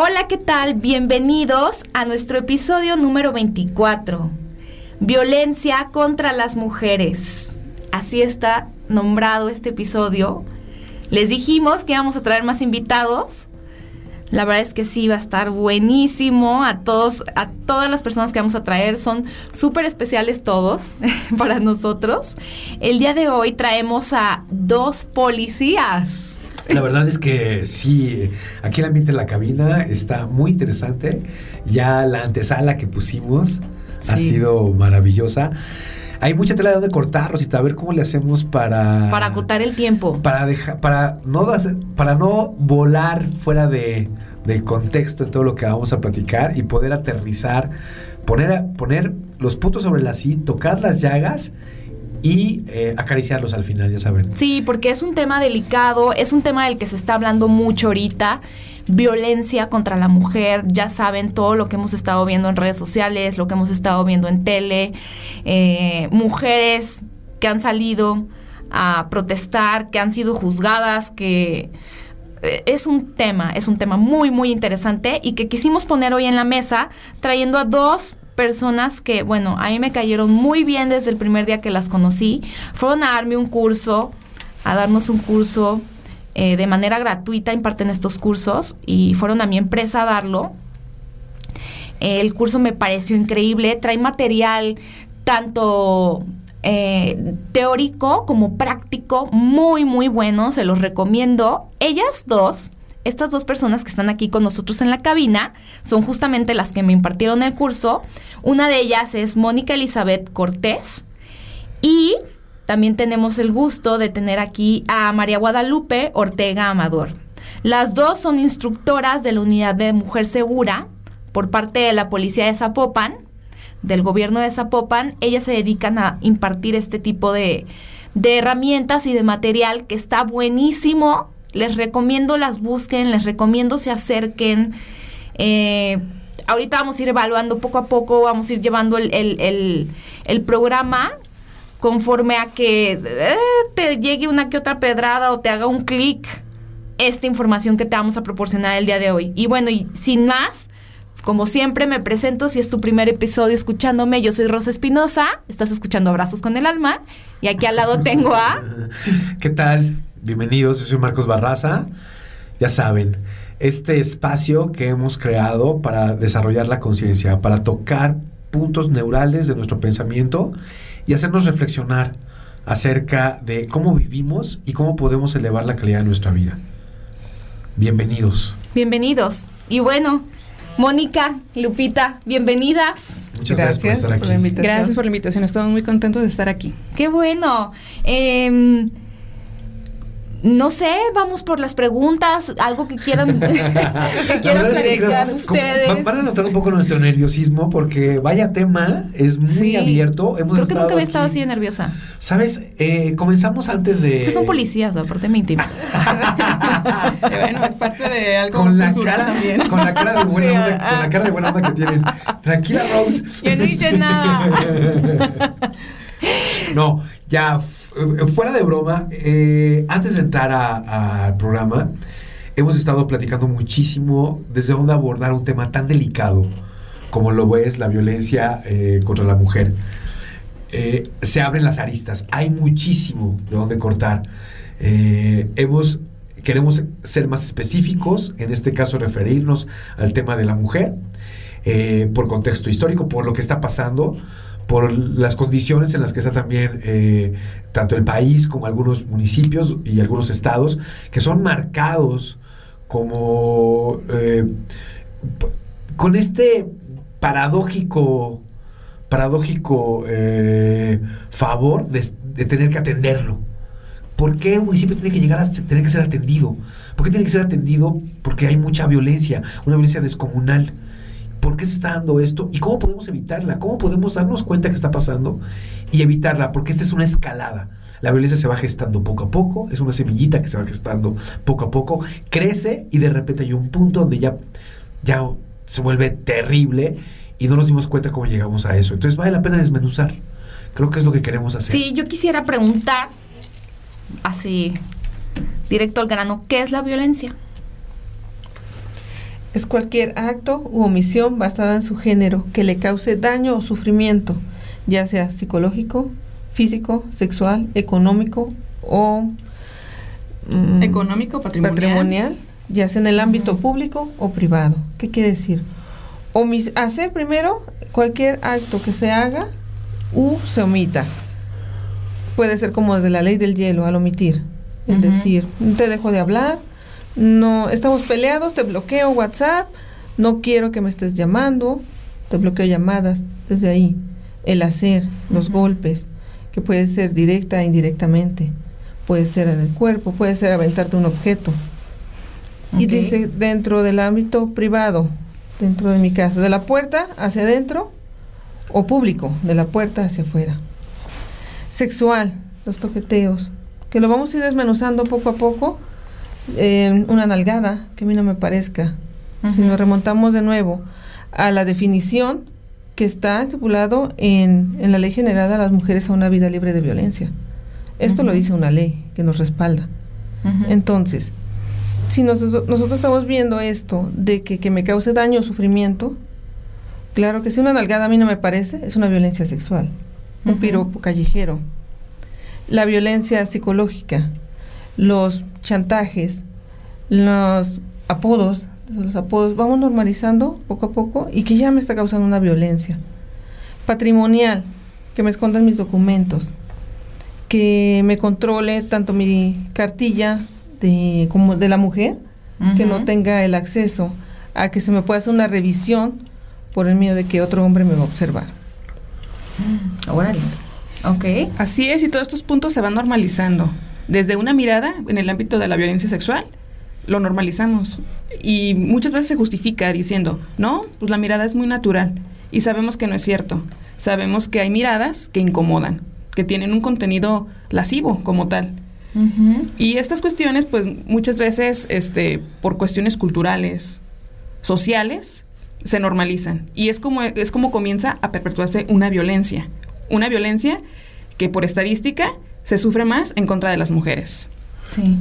Hola, ¿qué tal? Bienvenidos a nuestro episodio número 24. Violencia contra las mujeres. Así está nombrado este episodio. Les dijimos que íbamos a traer más invitados. La verdad es que sí, va a estar buenísimo. A todos, a todas las personas que vamos a traer son súper especiales todos para nosotros. El día de hoy traemos a dos policías. La verdad es que sí, aquí el ambiente en la cabina está muy interesante. Ya la antesala que pusimos ha sido maravillosa. Hay mucha tela de donde cortar, Rosita, a ver cómo le hacemos para... Para acotar el tiempo. Para, dejar, para, no, para no volar fuera de, del contexto en todo lo que vamos a platicar y poder aterrizar, poner, poner los puntos sobre la sí, tocar las llagas y eh, acariciarlos al final, ya saben. Sí, porque es un tema delicado, es un tema del que se está hablando mucho ahorita. Violencia contra la mujer, ya saben todo lo que hemos estado viendo en redes sociales, lo que hemos estado viendo en tele, eh, mujeres que han salido a protestar, que han sido juzgadas, que es un tema, es un tema muy, muy interesante y que quisimos poner hoy en la mesa trayendo a dos personas que, bueno, a mí me cayeron muy bien desde el primer día que las conocí. Fueron a darme un curso, a darnos un curso eh, de manera gratuita, imparten estos cursos y fueron a mi empresa a darlo. El curso me pareció increíble, trae material tanto eh, teórico como práctico, muy, muy bueno, se los recomiendo. Ellas dos estas dos personas que están aquí con nosotros en la cabina son justamente las que me impartieron el curso. Una de ellas es Mónica Elizabeth Cortés y también tenemos el gusto de tener aquí a María Guadalupe Ortega Amador. Las dos son instructoras de la unidad de Mujer Segura por parte de la Policía de Zapopan, del gobierno de Zapopan. Ellas se dedican a impartir este tipo de, de herramientas y de material que está buenísimo les recomiendo las busquen, les recomiendo se acerquen. Eh, ahorita vamos a ir evaluando poco a poco, vamos a ir llevando el, programa conforme a que eh, te llegue una que otra pedrada o te haga un clic esta información que te vamos a proporcionar el día de hoy. Y bueno, y sin más, como siempre me presento, si es tu primer episodio escuchándome, yo soy Rosa Espinosa, estás escuchando Abrazos con el Alma, y aquí al lado tengo a... ¿Qué tal? Bienvenidos, yo soy Marcos Barraza. Ya saben, este espacio que hemos creado para desarrollar la conciencia, para tocar puntos neurales de nuestro pensamiento y hacernos reflexionar acerca de cómo vivimos y cómo podemos elevar la calidad de nuestra vida. Bienvenidos. Bienvenidos. Y bueno, Mónica, Lupita, bienvenidas. Muchas gracias, por, estar aquí. la invitación. Gracias por la invitación. Estamos muy contentos de estar aquí. Qué bueno. Eh, no sé, vamos por las preguntas, algo que quieran, que quieran platicar ustedes. van a notar un poco nuestro nerviosismo porque vaya tema, es muy abierto. Hemos Creo que nunca había estado así de nerviosa. Sabes, eh, comenzamos antes de. Es que son policías, aparte me intima. bueno, es parte de algo con la cara, también. Con la cara de buena onda, con la cara de buena onda que tienen. Tranquila, Rose. Yo no hice nada. no, ya fuera de broma, eh, antes de entrar al programa, hemos estado platicando muchísimo desde dónde abordar un tema tan delicado como lo es la violencia eh, contra la mujer. se abren las aristas, hay muchísimo de dónde cortar. hemos, queremos ser más específicos, en este caso referirnos al tema de la mujer, por contexto histórico, por lo que está pasando por las condiciones en las que está también eh, tanto el país como algunos municipios y algunos estados, que son marcados como eh, con este paradójico paradójico eh, favor de, tener que atenderlo. ¿Por qué un municipio tiene que llegar a tener que ser atendido? ¿Por qué tiene que ser atendido? Porque hay mucha violencia, una violencia descomunal ¿Por qué se está dando esto? ¿Y cómo podemos evitarla? ¿Cómo podemos darnos cuenta que está pasando y evitarla? Porque esta es una escalada. La violencia se va gestando poco a poco, es una semillita que se va gestando poco a poco, crece y de repente hay un punto donde ya, ya se vuelve terrible y no nos dimos cuenta cómo llegamos a eso. Entonces vale la pena desmenuzar. Creo que es lo que queremos hacer. Sí, yo quisiera preguntar, así, directo al grano, ¿qué es la violencia? Es cualquier acto u omisión basada en su género que le cause daño o sufrimiento, ya sea psicológico, físico, sexual, económico o mm, económico, patrimonial. ya sea en el ámbito público o privado. ¿Qué quiere decir? Omis hacer primero cualquier acto que se haga u se omita. Puede ser como desde la ley del hielo al omitir. Es decir, te dejo de hablar, no, estamos peleados, te bloqueo WhatsApp, no quiero que me estés llamando, te bloqueo llamadas, desde ahí. El hacer, los golpes, que puede ser directa e indirectamente, puede ser en el cuerpo, puede ser aventarte un objeto. Y dice dentro del ámbito privado, dentro de mi casa, de la puerta hacia adentro o público, de la puerta hacia afuera. Sexual, los toqueteos, que lo vamos a ir desmenuzando poco a poco una nalgada, que a mí no me parezca. Si nos remontamos de nuevo a la definición que está estipulado en, en, la ley general a las mujeres a una vida libre de violencia. Esto lo dice una ley que nos respalda. Entonces, si nosotros, nosotros estamos viendo esto de que, que me cause daño o sufrimiento, claro que si una nalgada a mí no me parece, es una violencia sexual, un piropo callejero. La violencia psicológica, los chantajes, los apodos, los apodos, vamos normalizando poco a poco y que ya me está causando una violencia. Patrimonial, que me escondan mis documentos, que me controle tanto mi cartilla de, como de la mujer, que no tenga el acceso a que se me pueda hacer una revisión por el miedo de que otro hombre me va a observar. Ahora, ok. Así es, y todos estos puntos se van normalizando desde una mirada en el ámbito de la violencia sexual, lo normalizamos. Y muchas veces se justifica diciendo, no, pues la mirada es muy natural. Y sabemos que no es cierto. Sabemos que hay miradas que incomodan, que tienen un contenido lascivo como tal. Y estas cuestiones, pues muchas veces, este, por cuestiones culturales, sociales, se normalizan. Y es como, es como comienza a perpetuarse una violencia. Una violencia que por estadística se sufre más en contra de las mujeres. Sí.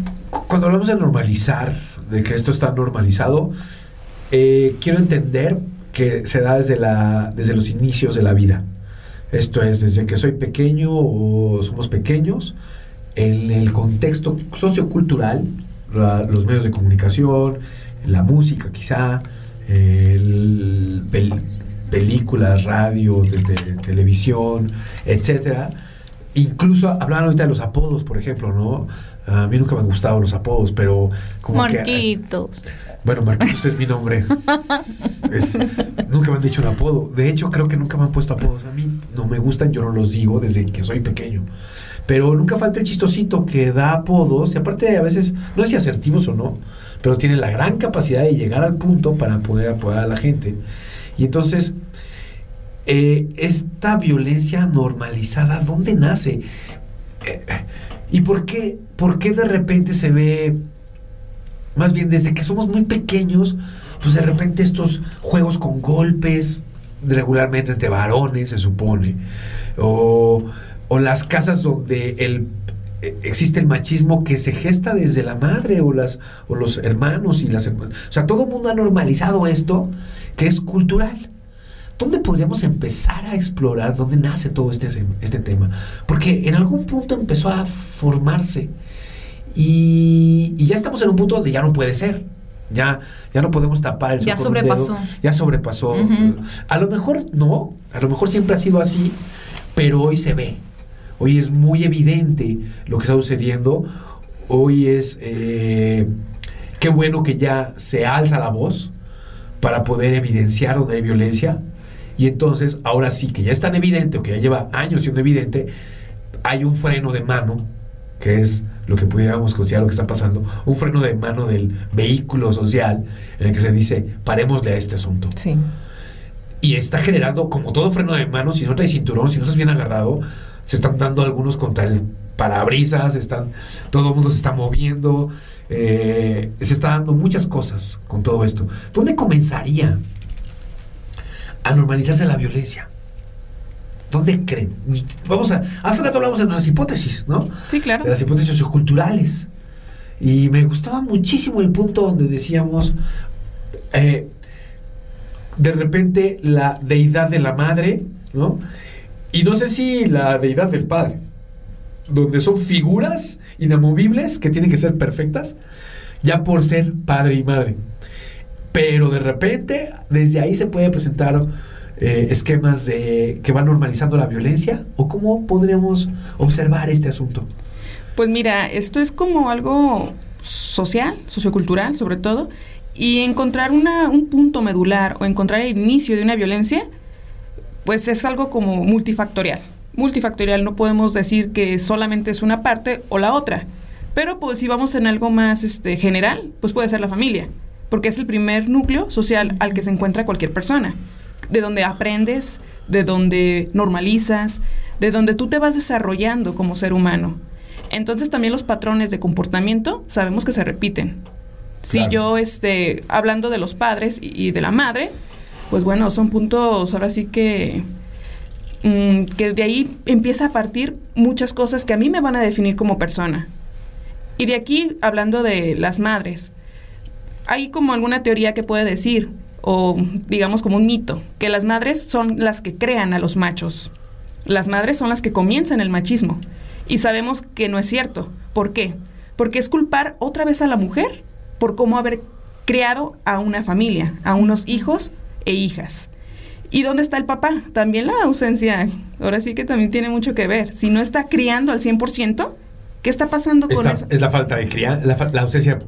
Cuando hablamos de normalizar, de que esto está normalizado, eh, quiero entender que se da desde, la, desde los inicios de la vida. Esto es, desde que soy pequeño o somos pequeños, en el contexto sociocultural, los medios de comunicación, la música quizá, películas, radio, televisión, etcétera, Incluso hablaban ahorita de los apodos, por ejemplo, ¿no? A mí nunca me han gustado los apodos, pero como Marquitos. bueno, Marquitos es mi nombre. nunca me han dicho un apodo. De hecho, creo que nunca me han puesto apodos a mí. No me gustan, yo no los digo desde que soy pequeño. Pero nunca falta el chistosito que da apodos y aparte a veces, no sé si asertivos o no, pero tiene la gran capacidad de llegar al punto para poder apoyar a la gente. Y entonces, eh, esta violencia normalizada, ¿dónde nace? Eh, ¿Y por qué, por qué de repente se ve, más bien desde que somos muy pequeños, pues de repente estos juegos con golpes, regularmente entre varones, se supone, o, o las casas donde el eh, existe el machismo que se gesta desde la madre o las o los hermanos y las hermanas. O sea, todo el mundo ha normalizado esto que es cultural. ¿Dónde podríamos empezar a explorar dónde nace todo este, este tema? Porque en algún punto empezó a formarse y, ya estamos en un punto donde ya no puede ser. Ya, ya no podemos tapar el sol Ya sobrepasó. ya sobrepasó. A lo mejor no, a lo mejor siempre ha sido así, pero hoy se ve. Hoy es muy evidente lo que está sucediendo. Hoy es eh, qué bueno que ya se alza la voz para poder evidenciar donde hay violencia, y entonces, ahora sí que ya es tan evidente, o que ya lleva años siendo evidente, hay un freno de mano, que es lo que pudiéramos considerar lo que está pasando, un freno de mano del vehículo social en el que se dice, parémosle a este asunto. Sí. y está generando, como todo freno de mano, si no traes cinturón, si no estás bien agarrado, se están dando algunos contra el parabrisas, están, todo el mundo se está moviendo, eh, se está dando muchas cosas con todo esto. ¿Dónde comenzaría a normalizarse la violencia? ¿Dónde creen? Vamos a. Hace rato hablamos de nuestras hipótesis, ¿no? Sí, claro. De las hipótesis socioculturales. Y me gustaba muchísimo el punto donde decíamos. eh, de repente la deidad de la madre, ¿no? Y no sé si la deidad del padre, donde son figuras inamovibles que tienen que ser perfectas, ya por ser padre y madre. Pero de repente, desde ahí se puede presentar eh, esquemas de, que van normalizando la violencia, o cómo podríamos observar este asunto. Pues mira, esto es como algo social, sociocultural sobre todo, y encontrar una, un punto medular o encontrar el inicio de una violencia, pues es algo como multifactorial. Multifactorial, no podemos decir que solamente es una parte o la otra, pero pues si vamos en algo más este, general, pues puede ser la familia, porque es el primer núcleo social al que se encuentra cualquier persona, de donde aprendes, de donde normalizas, de donde tú te vas desarrollando como ser humano. Entonces también los patrones de comportamiento sabemos que se repiten. Si Claro. yo, este, hablando de los padres y, y de la madre, pues bueno, son puntos ahora sí que, mm, que de ahí empieza a partir muchas cosas que a mí me van a definir como persona. Y de aquí, hablando de las madres, hay como alguna teoría que puede decir, o digamos como un mito, que las madres son las que crean a los machos. Las madres son las que comienzan el machismo. Y sabemos que no es cierto. ¿Por qué? Porque es culpar otra vez a la mujer por cómo haber creado a una familia, a unos hijos e hijas. ¿Y dónde está el papá? También la ausencia. Ahora sí que también tiene mucho que ver. Si no está criando al 100%, ¿qué está pasando con esa? es la falta de crianza, la, la ausencia,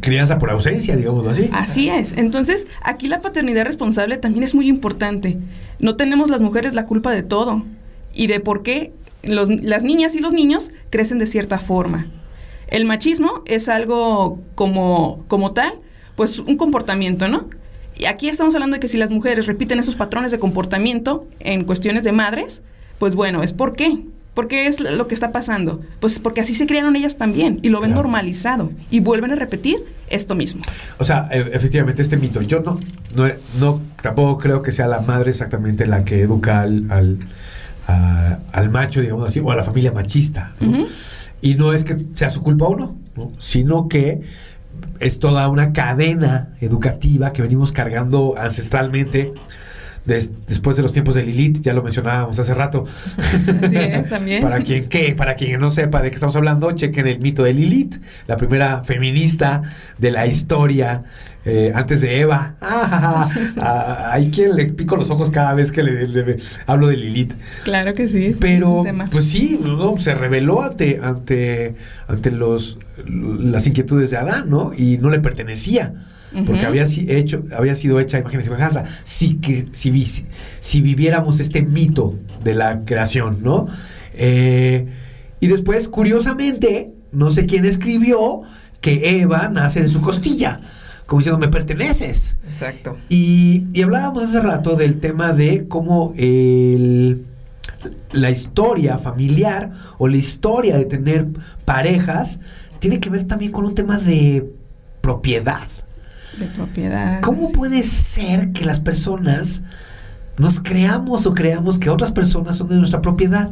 crianza por ausencia, digámoslo así. Así es. Entonces, aquí la paternidad responsable también es muy importante. No tenemos las mujeres la culpa de todo y de por qué los- las niñas y los niños crecen de cierta forma. El machismo es algo como, como tal, pues un comportamiento, ¿no? Y aquí estamos hablando de que si las mujeres repiten esos patrones de comportamiento en cuestiones de madres, pues bueno, ¿es por qué? ¿Por qué es lo que está pasando? Pues porque así se criaron ellas también y lo ven Claro. normalizado y vuelven a repetir esto mismo. O sea, e- efectivamente, este mito, yo no, no, no, tampoco creo que sea la madre exactamente la que educa al, al, a- al macho, digamos así, o a la familia machista. Y no es que sea su culpa o no, ¿no? sino que es toda una cadena educativa que venimos cargando ancestralmente des- después de los tiempos de Lilith, ya lo mencionábamos hace rato. Así es, también. Para quien, ¿qué? Para quien no sepa de qué estamos hablando, chequen el mito de Lilith, la primera feminista de la historia eh, antes de Eva. Ah, ah, hay quien le pico los ojos cada vez que le, le- hablo de Lilith. Claro que sí. Pero, pues sí, ¿no? se reveló ante, ante, ante los, las inquietudes de Adán, ¿no? Y no le pertenecía. Porque había, si- hecho, había sido hecha imagen y semejanza. Si, que, si, si viviéramos este mito de la creación, ¿no? Eh, y después, curiosamente, no sé quién escribió que Eva nace de su costilla. Como diciendo, me perteneces. Exacto. Y, y hablábamos hace rato del tema de cómo el- la historia familiar o la historia de tener parejas tiene que ver también con un tema de propiedad. De propiedad. ¿Cómo sí. puede ser que las personas nos creamos o creamos que otras personas son de nuestra propiedad?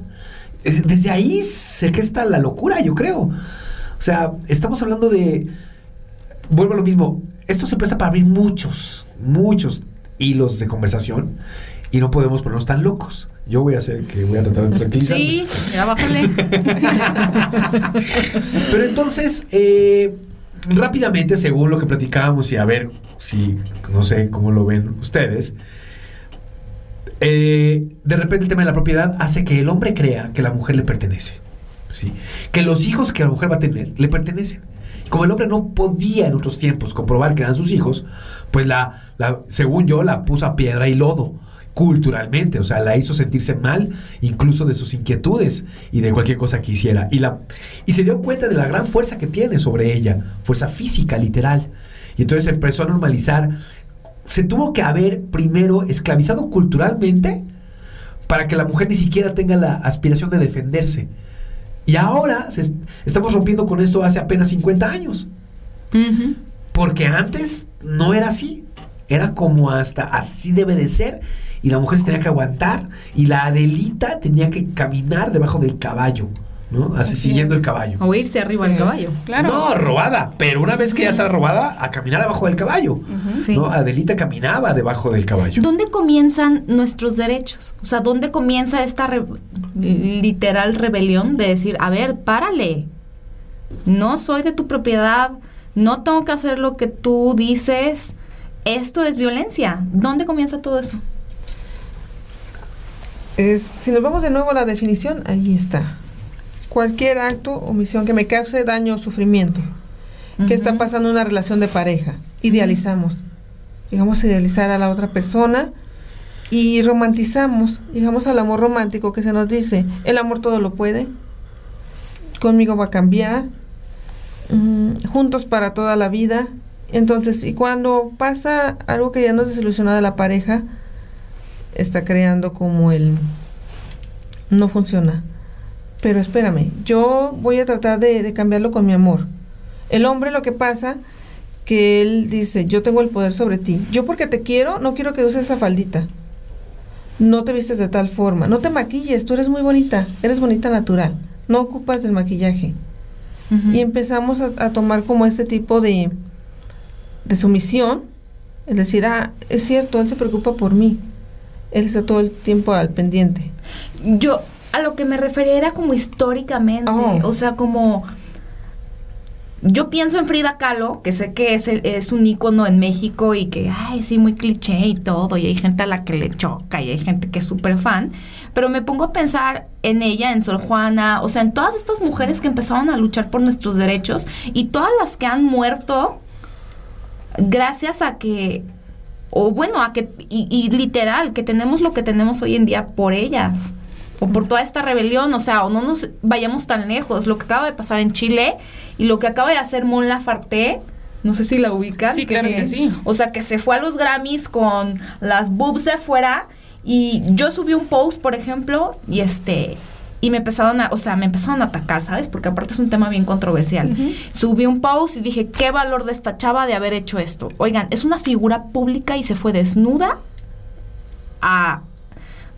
Desde ahí se gesta la locura, yo creo. O sea, estamos hablando de... Vuelvo a lo mismo. Esto se presta para abrir muchos, muchos hilos de conversación y no podemos ponernos tan locos. Yo voy a hacer que voy a tratar de tranquilizarme. Sí, ya bájale. Pero entonces, eh, rápidamente, según lo que platicábamos y a ver si, no sé cómo lo ven ustedes, eh, de repente el tema de la propiedad hace que el hombre crea que la mujer le pertenece. ¿sí? Que los hijos que la mujer va a tener le pertenecen. Como el hombre no podía en otros tiempos comprobar que eran sus hijos, pues la, según yo, la puso a piedra y lodo culturalmente, o sea, la hizo sentirse mal incluso de sus inquietudes y de cualquier cosa que hiciera. Y, la, y se dio cuenta de la gran fuerza que tiene sobre ella, fuerza física, literal. Y entonces empezó a normalizar se tuvo que haber primero esclavizado culturalmente para que la mujer ni siquiera tenga la aspiración de defenderse. Y ahora se est- estamos rompiendo con esto hace apenas 50 años. Porque antes no era así. Era como hasta así debe de ser. Y la mujer se tenía que aguantar. Y la Adelita tenía que caminar debajo del caballo. ¿No? Así, Así siguiendo es. el caballo. O irse arriba Sí. del caballo. Claro. No, robada. Pero una vez que ya estaba robada, a caminar abajo del caballo. Sí. ¿no? Adelita caminaba debajo del caballo. ¿Dónde comienzan nuestros derechos? O sea, ¿dónde comienza esta re- literal rebelión de decir, a ver, párale? No soy de tu propiedad, no tengo que hacer lo que tú dices. Esto es violencia. ¿Dónde comienza todo eso? Es, si nos vamos de nuevo a la definición, ahí está. Cualquier acto o omisión que me cause daño o sufrimiento. ¿Qué está pasando en una relación de pareja? Idealizamos. Llegamos a idealizar a la otra persona y romantizamos. Llegamos al amor romántico que se nos dice, el amor todo lo puede, conmigo va a cambiar, mm, juntos para toda la vida. Entonces, y cuando pasa algo que ya nos desilusiona de la pareja, está creando como el no funciona. Pero espérame, yo voy a tratar de, de cambiarlo con mi amor. El hombre lo que pasa que él dice, yo tengo el poder sobre ti. Yo porque te quiero, no quiero que uses esa faldita. No te vistes de tal forma. No te maquilles, tú eres muy bonita. Eres bonita natural. No ocupas del maquillaje. Y empezamos a, a tomar como este tipo de, de sumisión. Es decir, ah, es cierto, él se preocupa por mí. Él está todo el tiempo al pendiente. Yo a lo que me refería era como históricamente, Oh. o sea, como yo pienso en Frida Kahlo, que sé que es, el- es un ícono en México y que, ay, sí, muy cliché y todo, y hay gente a la que le choca y hay gente que es súper fan, pero me pongo a pensar en ella, en Sor Juana, o sea, en todas estas mujeres que empezaron a luchar por nuestros derechos y todas las que han muerto gracias a que, o bueno, a que, y, y literal, que tenemos lo que tenemos hoy en día por ellas, o por toda esta rebelión, o sea, o no nos vayamos tan lejos, lo que acaba de pasar en Chile y lo que acaba de hacer Mon Laferte, no sé si la ubican. Sí, claro que sí. O sea, que se fue a los Grammys con las boobs de fuera y yo subí un post, por ejemplo, y este y me empezaron a, o sea, me empezaron a atacar, ¿sabes? Porque aparte es un tema bien controversial. Subí un post y dije, ¿qué valor de esta chava de haber hecho esto? Oigan, es una figura pública y se fue desnuda a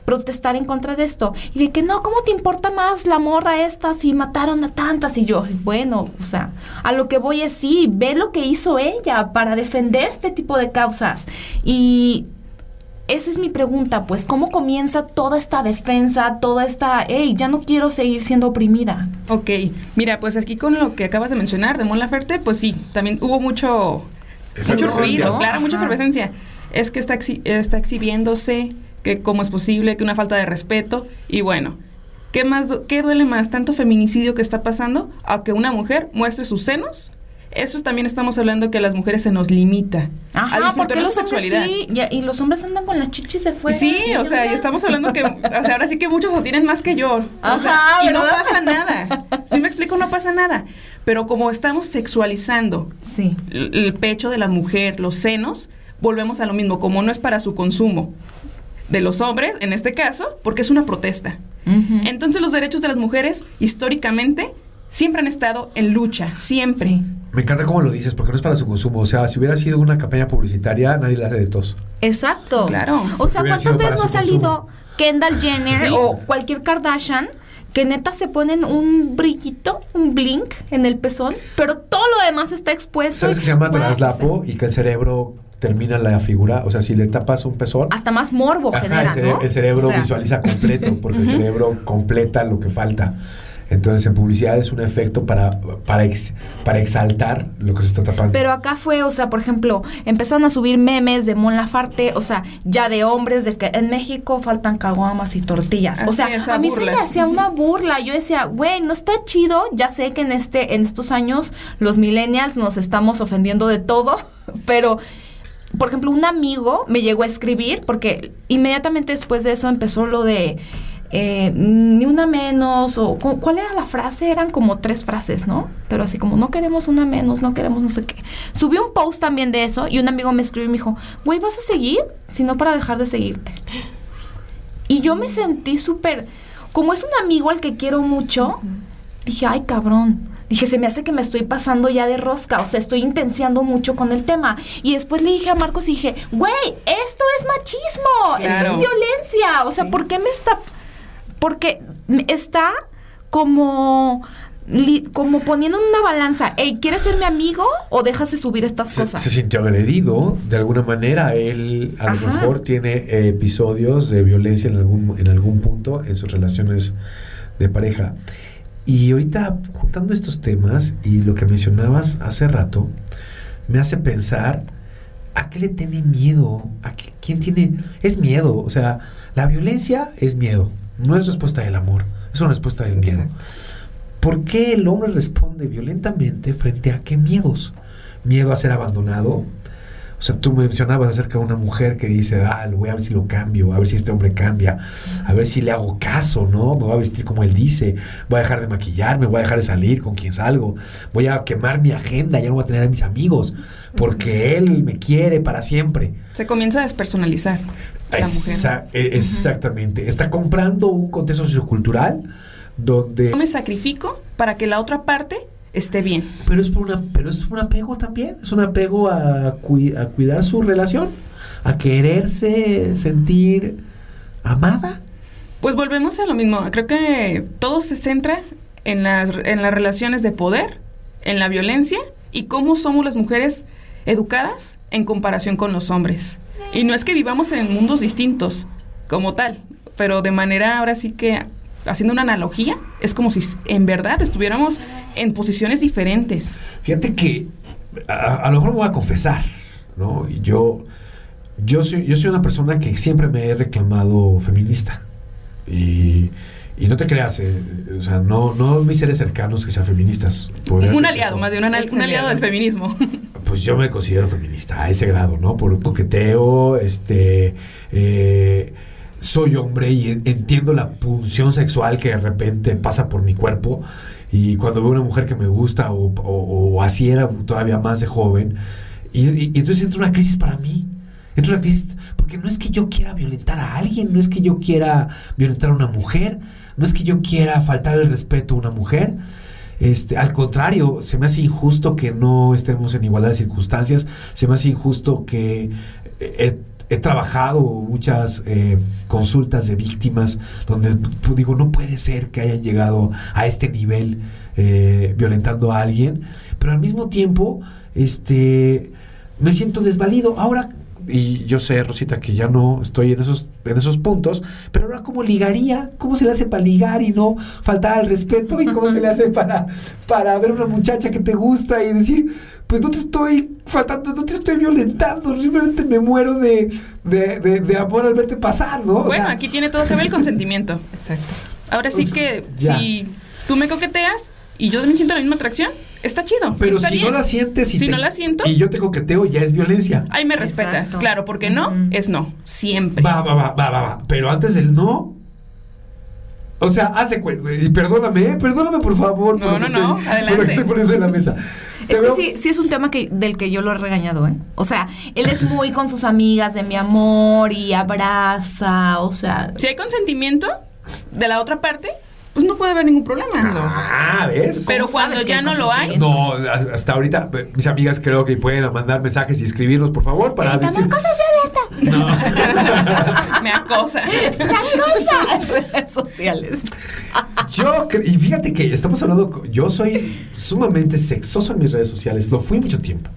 protestar en contra de esto. Y de que no, ¿cómo te importa más la morra esta si mataron a tantas? Y yo, bueno, o sea, a lo que voy es sí, ve lo que hizo ella para defender este tipo de causas. Y esa es mi pregunta, pues, ¿cómo comienza toda esta defensa, toda esta, hey, ya no quiero seguir siendo oprimida? Ok, mira, pues aquí con lo que acabas de mencionar de Mon Laferte, pues sí, también hubo mucho, mucho ruido, claro, mucha efervescencia. Es que está, exhi- está exhibiéndose, que cómo es posible, que una falta de respeto, y bueno, ¿qué, más, ¿qué duele más? ¿Tanto feminicidio que está pasando a que una mujer muestre sus senos? Eso también estamos hablando que a las mujeres se nos limita a Ajá, disfrutar porque los hombres sexualidad. sí, y, y los hombres andan con las chichis de fuera. Sí, o sea, y estamos hablando que, o sea, ahora sí que muchos lo tienen más que yo. O sea, Ajá, y no pasa nada. Si me explico, no pasa nada. Pero como estamos sexualizando Sí. el, el pecho de la mujer, los senos, volvemos a lo mismo. Como no es para su consumo de los hombres, en este caso, porque es una protesta. Entonces los derechos de las mujeres, históricamente, siempre han estado en lucha, siempre. Sí. Me encanta cómo lo dices, porque no es para su consumo. O sea, si hubiera sido una campaña publicitaria, nadie la hace de tos. Exacto. Claro. O sea, ¿cuántas veces no ha salido consumo. Kendall Jenner Sí. o cualquier Kardashian que neta se ponen un brillito, un blink en el pezón, pero todo lo demás está expuesto? ¿Sabes que se llama traslapo y que el cerebro termina la figura? O sea, si le tapas un pezón, hasta más morbo ajá, genera, el, cere- ¿no? el cerebro O sea, visualiza completo, porque el cerebro completa lo que falta. Entonces, en publicidad es un efecto para, para, ex- para exaltar lo que se está tapando. Pero acá fue, o sea, por ejemplo, empezaron a subir memes de Mon Lafarte, o sea, ya de hombres, de que en México faltan caguamas y tortillas. o sea, a mí burla. se me hacía una burla. Yo decía, güey, no está chido. Ya sé que en este, en estos años, los millennials nos estamos ofendiendo de todo, pero. Por ejemplo, un amigo me llegó a escribir porque inmediatamente después de eso empezó lo de eh, ni una menos, o cu- ¿cuál era la frase? Eran como tres frases, ¿no? Pero así como, no queremos una menos, no queremos no sé qué. Subí un post también de eso y un amigo me escribió y me dijo, güey, ¿vas a seguir? Si no, para dejar de seguirte. Y yo me sentí súper, como es un amigo al que quiero mucho, dije, ay cabrón. Dije, se me hace que me estoy pasando ya de rosca, o sea, estoy intensiando mucho con el tema. Y después le dije a Marcos y dije, güey, esto es machismo, esto es violencia. O sea, ¿por qué me está...? Porque está como... li- como poniendo en una balanza, Ey, ¿quieres ser mi amigo o dejas de subir estas Se, cosas? se sintió agredido de alguna manera. Él a lo mejor tiene eh, episodios de violencia en algún, en algún punto en sus relaciones de pareja. Y ahorita, juntando estos temas y lo que mencionabas hace rato, me hace pensar a qué le tiene miedo, a qué- quién tiene... Es miedo, o sea, la violencia es miedo, no es respuesta del amor, es una respuesta del miedo. Exacto. ¿Por qué el hombre responde violentamente frente a qué miedos? Miedo a ser abandonado. O sea, tú mencionabas acerca de una mujer que dice, ah, lo voy a ver si lo cambio, a ver si este hombre cambia, a ver si le hago caso, ¿no? Me voy a vestir como él dice, voy a dejar de maquillarme, voy a dejar de salir con quien salgo, voy a quemar mi agenda, ya no voy a tener a mis amigos, porque él me quiere para siempre. Se comienza a despersonalizar la Esa- mujer. e- exactamente. Está comprando un contexto sociocultural donde... Yo me sacrifico para que la otra parte esté bien. Pero es por una, pero es un apego también, es un apego a, a cuidar su relación, a quererse sentir amada. Pues volvemos a lo mismo. Creo que todo se centra en las, en las relaciones de poder, en la violencia y cómo somos las mujeres educadas en comparación con los hombres. Y no es que vivamos en mundos distintos como tal, pero de manera ahora sí que haciendo una analogía, es como si en verdad estuviéramos en posiciones diferentes. Fíjate que a, a lo mejor me voy a confesar, ¿no? Y Yo, yo, soy, yo soy una persona que siempre me he reclamado feminista. Y, y no te creas, eh, o sea, no, no mis seres cercanos que sean feministas. Un aliado, más bien un, ali- Es un aliado del aliado. feminismo. Pues yo me considero feminista a ese grado, ¿no? Por un coqueteo, este, eh, soy hombre y en- entiendo la punción sexual que de repente pasa por mi cuerpo y cuando veo una mujer que me gusta o, o- o así era todavía más de joven y, entonces entra una crisis para mí. Entra una crisis porque no es que yo quiera violentar a alguien, no es que yo quiera violentar a una mujer, no es que yo quiera faltar el respeto a una mujer. Este, al contrario, se me hace injusto que no estemos en igualdad de circunstancias, se me hace injusto que he, he trabajado muchas eh, consultas de víctimas donde pues, digo, no puede ser que hayan llegado a este nivel eh, violentando a alguien, pero al mismo tiempo, este, me siento desvalido. Ahora, y yo sé, Rosita, que ya no estoy en esos, en esos puntos, pero ahora cómo ligaría, cómo se le hace para ligar y no faltar al respeto y cómo se le hace para, para ver una muchacha que te gusta y decir, pues no te estoy faltando, no te estoy violentando, simplemente me muero de, de, de- de amor al verte pasar, ¿no? O bueno, sea, aquí tiene todo que ver el consentimiento. Exacto. Ahora sí que ya. si tú me coqueteas y yo también siento la misma atracción, está chido. pero está si bien. no la sientes y Si te- no la siento- y yo te coqueteo, ya es violencia. Ahí me respetas, Exacto. claro, porque no es no, siempre. Va, va, va, va, va, va. Pero antes del no. O sea, hace cuenta. Y perdóname, eh, perdóname por favor. No, por lo no, que no, estoy- por adelante. lo que estoy poniendo en la mesa. Es que sí, sí es un tema que, del que yo lo he regañado, ¿eh? O sea, él es muy con sus amigas de mi amor y abraza, o sea... Si hay consentimiento de la otra parte, pues no puede haber ningún problema. Ah, ¿ves? Pero ¿Cómo cuando ya no lo hay? No, hasta ahorita mis amigas creo que pueden mandar mensajes y escribirnos, por favor, para decir. amor, cosas No. me acosa. violentas. redes sociales. Yo, y fíjate que estamos hablando, yo soy sumamente sexoso en mis redes sociales, lo fui mucho tiempo.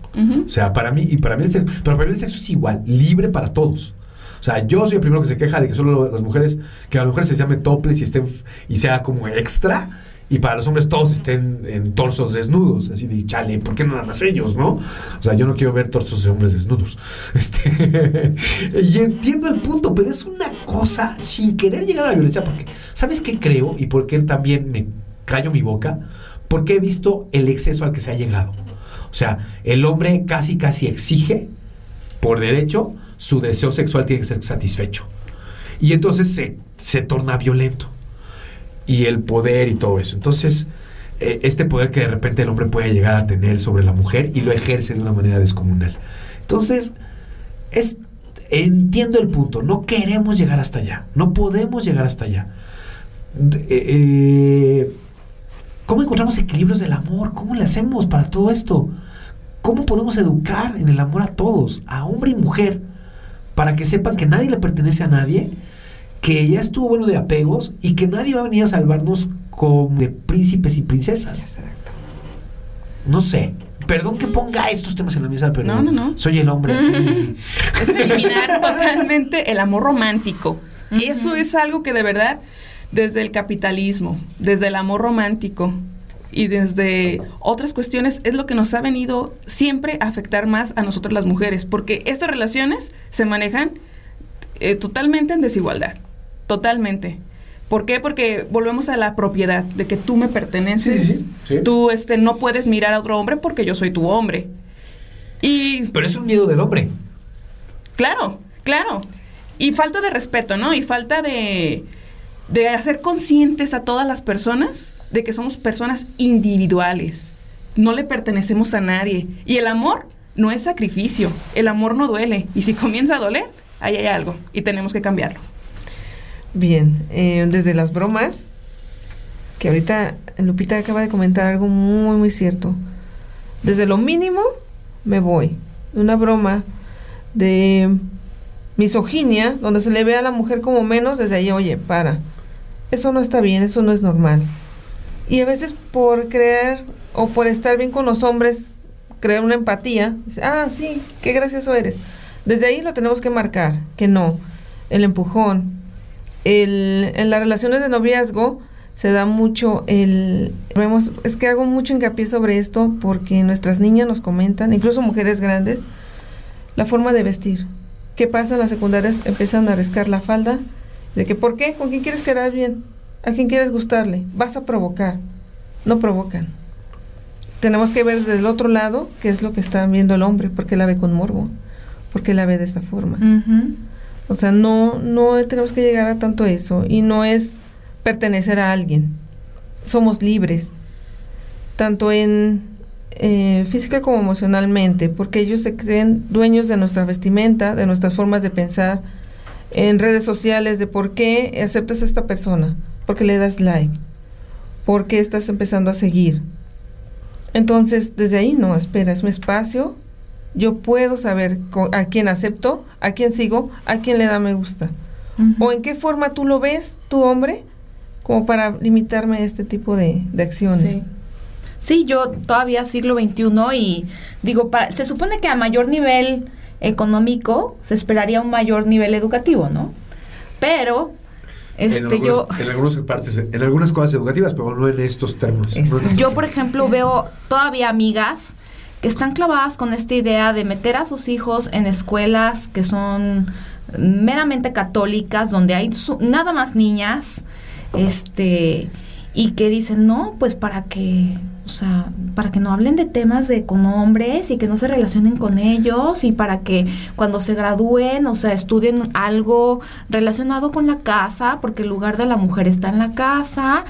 O sea, para mí, y para mí el sexo, pero para mí el sexo es igual, libre para todos. O sea, yo soy el primero que se queja de que solo las mujeres, que a las mujeres se llame topless y estén, y sea como extra, y para los hombres todos estén en torsos desnudos. Así de, chale, ¿por qué no nada más ellos, no? O sea, yo no quiero ver torsos de hombres desnudos. Este, y entiendo el punto, pero es una cosa sin querer llegar a la violencia, porque, ¿sabes qué creo? Y por qué también me callo mi boca, porque he visto el exceso al que se ha llegado. O sea, el hombre casi, casi exige, por derecho, su deseo sexual tiene que ser satisfecho. Y entonces se se torna violento. Y el poder y todo eso. Entonces, eh, este poder que de repente el hombre puede llegar a tener sobre la mujer y lo ejerce de una manera descomunal. Entonces, es, entiendo el punto, no queremos llegar hasta allá, no podemos llegar hasta allá. Eh, ¿Cómo encontramos equilibrios del amor? ¿Cómo le hacemos para todo esto? ¿Cómo podemos educar en el amor a todos, a hombre y mujer, para que sepan que nadie le pertenece a nadie, que ya estuvo bueno de apegos y que nadie va a venir a salvarnos como de príncipes y princesas? Exacto. No sé. Perdón que ponga estos temas en la mesa, pero No, no, no. soy el hombre. aquí. es eliminar totalmente el amor romántico. Y eso es algo que de verdad, desde el capitalismo, desde el amor romántico y desde otras cuestiones, es lo que nos ha venido siempre a afectar más a nosotras las mujeres, porque estas relaciones se manejan eh, totalmente en desigualdad, totalmente. ¿Por qué? Porque volvemos a la propiedad, de que tú me perteneces, Sí, sí, sí. Sí. tú este, no puedes mirar a otro hombre porque yo soy tu hombre. Y Pero es un miedo del hombre. Claro, claro. Y falta de respeto, ¿no? Y falta de, de hacer conscientes a todas las personas de que somos personas individuales. No le pertenecemos a nadie. Y el amor no es sacrificio. El amor no duele. Y si comienza a doler, ahí hay algo. Y tenemos que cambiarlo. Bien, eh, desde las bromas, que ahorita Lupita acaba de comentar algo muy, muy cierto. Desde lo mínimo me voy. Una broma de misoginia, donde se le ve a la mujer como menos, desde ahí, oye, para. Eso no está bien, eso no es normal. Y a veces por creer o por estar bien con los hombres, crear una empatía, dice, ah, sí, qué gracioso eres. Desde ahí lo tenemos que marcar, que no. El empujón, el, en las relaciones de noviazgo se da mucho el vemos es que hago mucho hincapié sobre esto porque nuestras niñas nos comentan incluso mujeres grandes la forma de vestir qué pasa en las secundarias empiezan a riscar la falda de que por qué con quién quieres quedar bien a quién quieres gustarle vas a provocar no provocan. Tenemos que ver del otro lado qué es lo que está viendo el hombre porque la ve con morbo porque la ve de esta forma. O sea, no, no tenemos que llegar a tanto eso y no es pertenecer a alguien. Somos libres, tanto en eh, física como emocionalmente, porque ellos se creen dueños de nuestra vestimenta, de nuestras formas de pensar, en redes sociales, de por qué aceptas a esta persona, porque le das like, porque estás empezando a seguir. Entonces, desde ahí no, espera, es mi espacio, yo puedo saber a quién acepto, a quién sigo, a quién le da me gusta. O en qué forma tú lo ves, tu hombre, como para limitarme a este tipo de, de acciones. Sí. Sí, yo todavía siglo XXI y digo, para, se supone que a mayor nivel económico se esperaría un mayor nivel educativo, ¿no? Pero, este, en, yo, algunas, en algunas partes, en algunas cosas educativas, pero no en estos términos. no en Exacto. estos yo por ejemplo veo todavía amigas que están clavadas con esta idea de meter a sus hijos en escuelas que son meramente católicas, donde hay su- nada más niñas, este, y que dicen, no, pues para que, o sea, para que no hablen de temas de con hombres y que no se relacionen con ellos y para que cuando se gradúen, o sea, estudien algo relacionado con la casa, porque el lugar de la mujer está en la casa.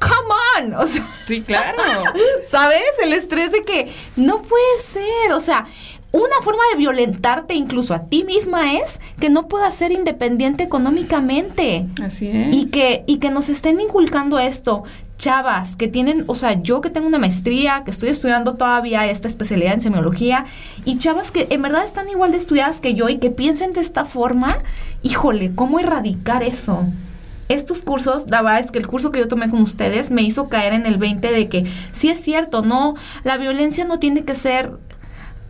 Come on, o sea, Sí, claro. ¿Sabes? El estrés de que no puede ser. O sea, una forma de violentarte incluso a ti misma es que no puedas ser independiente económicamente. Así es. Y que, y que nos estén inculcando esto. Chavas que tienen, o sea, yo que tengo una maestría, que estoy estudiando todavía esta especialidad en semiología, y chavas que en verdad están igual de estudiadas que yo y que piensen de esta forma, híjole, ¿cómo erradicar eso? Estos cursos, la verdad es que el curso que yo tomé con ustedes me hizo caer en el 20 de que sí es cierto, no, la violencia no tiene que ser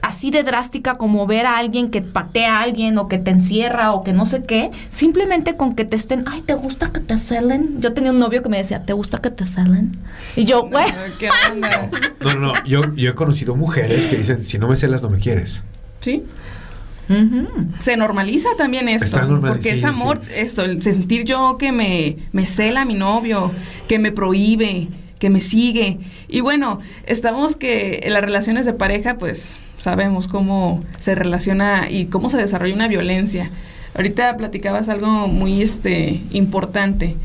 así de drástica como ver a alguien que patea a alguien o que te encierra o que no sé qué, simplemente con que te estén, ay, ¿te gusta que te celen? Yo tenía un novio que me decía, ¿te gusta que te celen? Y yo, güey, ¿Qué onda? No, no, no. Yo, yo he conocido mujeres que dicen, si no me celas, no me quieres. Sí. Se normaliza también esto. Está normal- porque sí, es amor, sí. esto, el sentir yo que me, me cela mi novio, que me prohíbe, que me sigue. Y bueno, estamos que en las relaciones de pareja, pues sabemos cómo se relaciona y cómo se desarrolla una violencia. Ahorita platicabas algo muy este importante.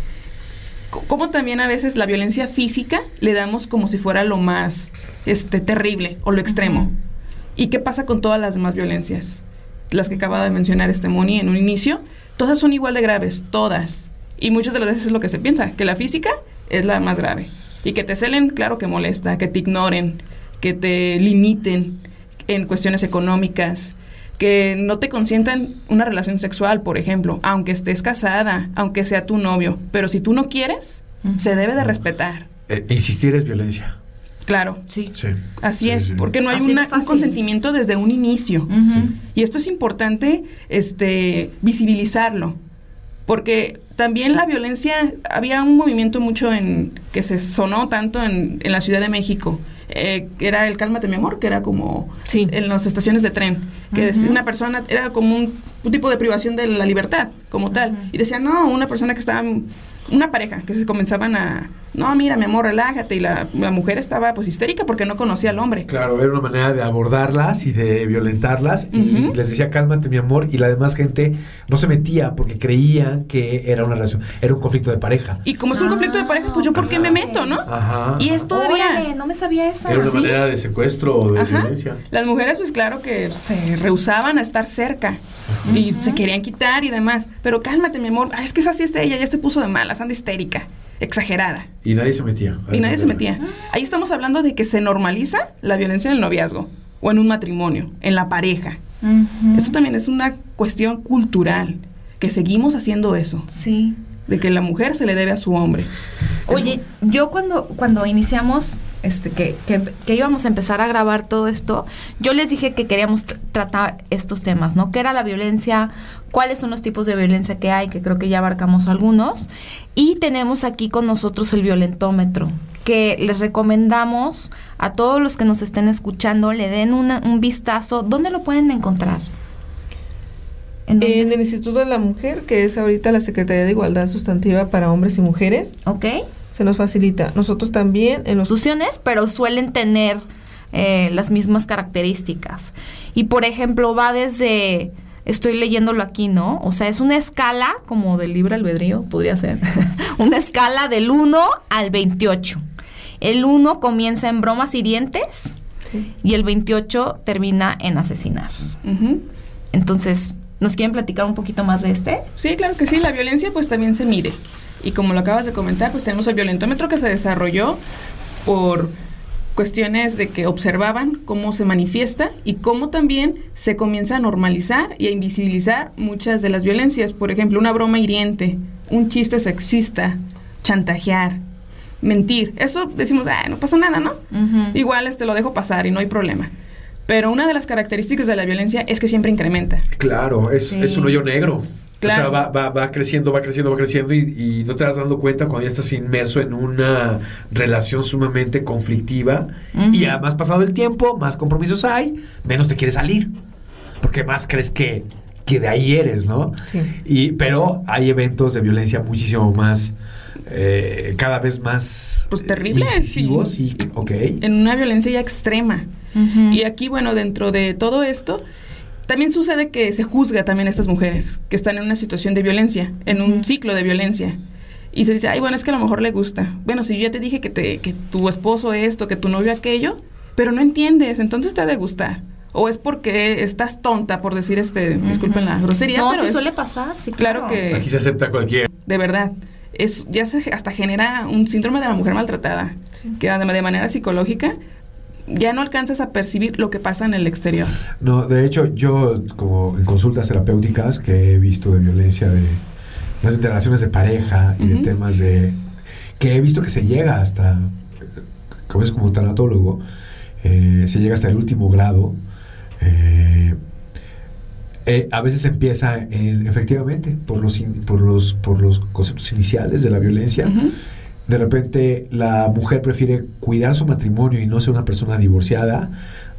C- Cómo también a veces la violencia física le damos como si fuera lo más este terrible o lo extremo. ¿Y qué pasa con todas las demás violencias? Las que acaba de mencionar este Moni en un inicio, todas son igual de graves, todas. Y muchas de las veces es lo que se piensa, que la física es la más grave. Y que te celen, claro que molesta, que te ignoren, que te limiten en cuestiones económicas, que no te consientan una relación sexual, por ejemplo, aunque estés casada, aunque sea tu novio. Pero si tú no quieres, se debe de respetar. Eh, insistir es violencia. Claro. Sí. Sí. Así Sí, es, sí. porque no hay una- un consentimiento desde un inicio. Y esto es importante este, visibilizarlo. Porque también la violencia, había un movimiento mucho en que se sonó tanto en, en la Ciudad de México. Eh, era el Cálmate mi amor, que era como Sí. en las estaciones de tren, que decía una persona era como un, un tipo de privación de la libertad, como tal. Y decían, no, una persona que estaba, una pareja, que se comenzaban a, no, mira, mi amor, relájate. Y la, la mujer estaba pues histérica porque no conocía al hombre. Claro, era una manera de abordarlas y de violentarlas. Y les decía, cálmate, mi amor. Y la demás gente no se metía porque creían que era una relación, era un conflicto de pareja. Y como es un Ah, conflicto de pareja, pues yo por qué me meto, ¿no? Ajá. Y es todavía... Órale, no me sabía esa. Era una Sí. manera de secuestro o de Ajá. violencia. Las mujeres, pues claro que se rehusaban a estar cerca y se querían quitar y demás. Pero cálmate, mi amor. Ah, es que esa sí es ella, ya se puso de malas, anda histérica, exagerada. Y nadie se metía. Y nadie se metía. Ahí estamos hablando de que se normaliza la violencia en el noviazgo o en un matrimonio, en la pareja. Ujú. Esto también es una cuestión cultural, que seguimos haciendo eso, Sí. de que la mujer se le debe a su hombre. Oye, yo cuando, cuando iniciamos, este, que, que, que íbamos a empezar a grabar todo esto, yo les dije que queríamos tr- tratar estos temas, ¿no? ¿Qué era la violencia? ¿Cuáles son los tipos de violencia que hay? Que creo que ya abarcamos algunos. Y tenemos aquí con nosotros el violentómetro, que les recomendamos a todos los que nos estén escuchando, le den una- un vistazo. ¿Dónde lo pueden encontrar? En el Instituto de la Mujer, que es ahorita la Secretaría de Igualdad Sustantiva para Hombres y Mujeres, ¿Ok? se nos facilita. Nosotros también en los instituciones, pero suelen tener eh, las mismas características. Y por ejemplo, va desde, estoy leyéndolo aquí, ¿no? O sea, es una escala como del libre albedrío, podría ser. una escala del 1 al 28. El 1 comienza en bromas hirientes Sí. y el 28 termina en asesinar. Entonces, ¿nos quieren platicar un poquito más de este? Sí, claro que sí, la violencia pues también se mide. Y como lo acabas de comentar, pues tenemos el violentómetro que se desarrolló por cuestiones de que observaban cómo se manifiesta y cómo también se comienza a normalizar y a invisibilizar muchas de las violencias. Por ejemplo, una broma hiriente, un chiste sexista, chantajear, mentir. Eso decimos, ah, no pasa nada, ¿no? Ujú. Igual este lo dejo pasar y no hay problema. Pero una de las características de la violencia es que siempre incrementa. Claro, es, Sí. es un hoyo negro. Claro. O sea, va, va, va creciendo, va creciendo, va creciendo y, y no te vas dando cuenta cuando ya estás inmerso en una relación sumamente conflictiva y además pasado el tiempo, más compromisos hay, menos te quieres salir, porque más crees que, que de ahí eres, ¿no? Sí. Y, pero hay eventos de violencia muchísimo más, eh, cada vez más Pues terribles, sí. sí, ok. En una violencia ya extrema. Y aquí, bueno, dentro de todo esto, también sucede que se juzga también a estas mujeres que están en una situación de violencia, en un ciclo de violencia. Y se dice, ay, bueno, es que a lo mejor le gusta. Bueno, si yo ya te dije que, te, que tu esposo esto, que tu novio aquello, pero no entiendes, entonces te ha de gustar. O es porque estás tonta, por decir este, disculpen la grosería, No, pero sí es- suele pasar, sí, claro claro. que- Aquí se acepta cualquier. de verdad. Es, ya se hasta genera un síndrome de la mujer maltratada, que de, de manera psicológica ya no alcanzas a percibir lo que pasa en el exterior. No, de hecho, yo como en consultas terapéuticas que he visto de violencia de, más de relaciones de pareja y de temas de que he visto que se llega hasta, como es como tanatólogo, eh, se llega hasta el último grado. eh, eh, a veces empieza en, efectivamente por los, in- por los por los conceptos iniciales de la violencia. De repente la mujer prefiere cuidar su matrimonio y no ser una persona divorciada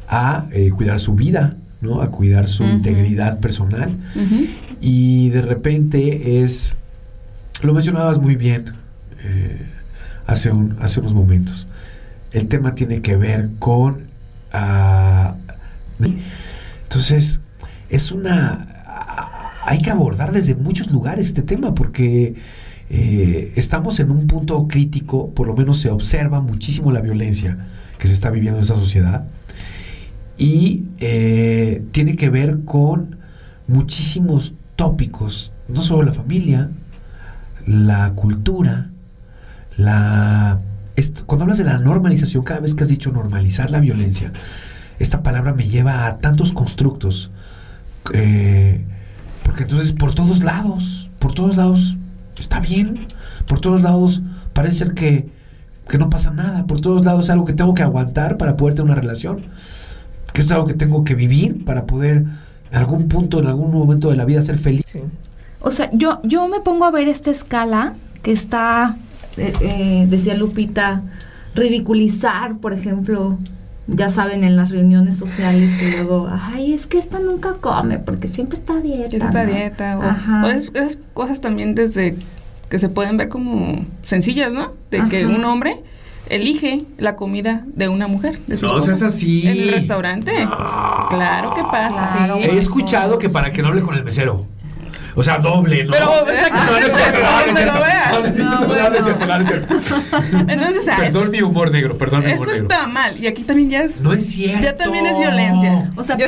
a eh, cuidar su vida, ¿no? A cuidar su integridad personal. Y de repente es, lo mencionabas muy bien eh, hace, un, hace unos momentos, el tema tiene que ver con... ah, entonces, es una... hay que abordar desde muchos lugares este tema porque eh, estamos en un punto crítico, por lo menos se observa muchísimo la violencia que se está viviendo en esta sociedad y eh, tiene que ver con muchísimos tópicos, no solo la familia, la cultura, la... cuando hablas de la normalización, cada vez que has dicho normalizar la violencia, esta palabra me lleva a tantos constructos, eh, porque entonces por todos lados, por todos lados está bien, por todos lados parece ser que, que no pasa nada, por todos lados es algo que tengo que aguantar para poder tener una relación que es algo que tengo que vivir para poder en algún punto, en algún momento de la vida ser feliz. O sea, yo, yo me pongo a ver esta escala que está, eh, eh, decía Lupita, ridiculizar, por ejemplo, ya saben, en las reuniones sociales que luego, ay, es que esta nunca come porque siempre está a dieta. Está a dieta. O, es, cosas también desde que se pueden ver como sencillas, ¿no? De que un hombre elige la comida de una mujer. De no es así. En el restaurante. Claro que pasa. He escuchado que para que no hable con el mesero. O sea, doble, ¿no? Pero, no, Entonces, Perdón mi humor negro, perdón mi humor negro. Eso está mal. Y aquí también ya es... No es cierto. Ya también es violencia. O sea, ya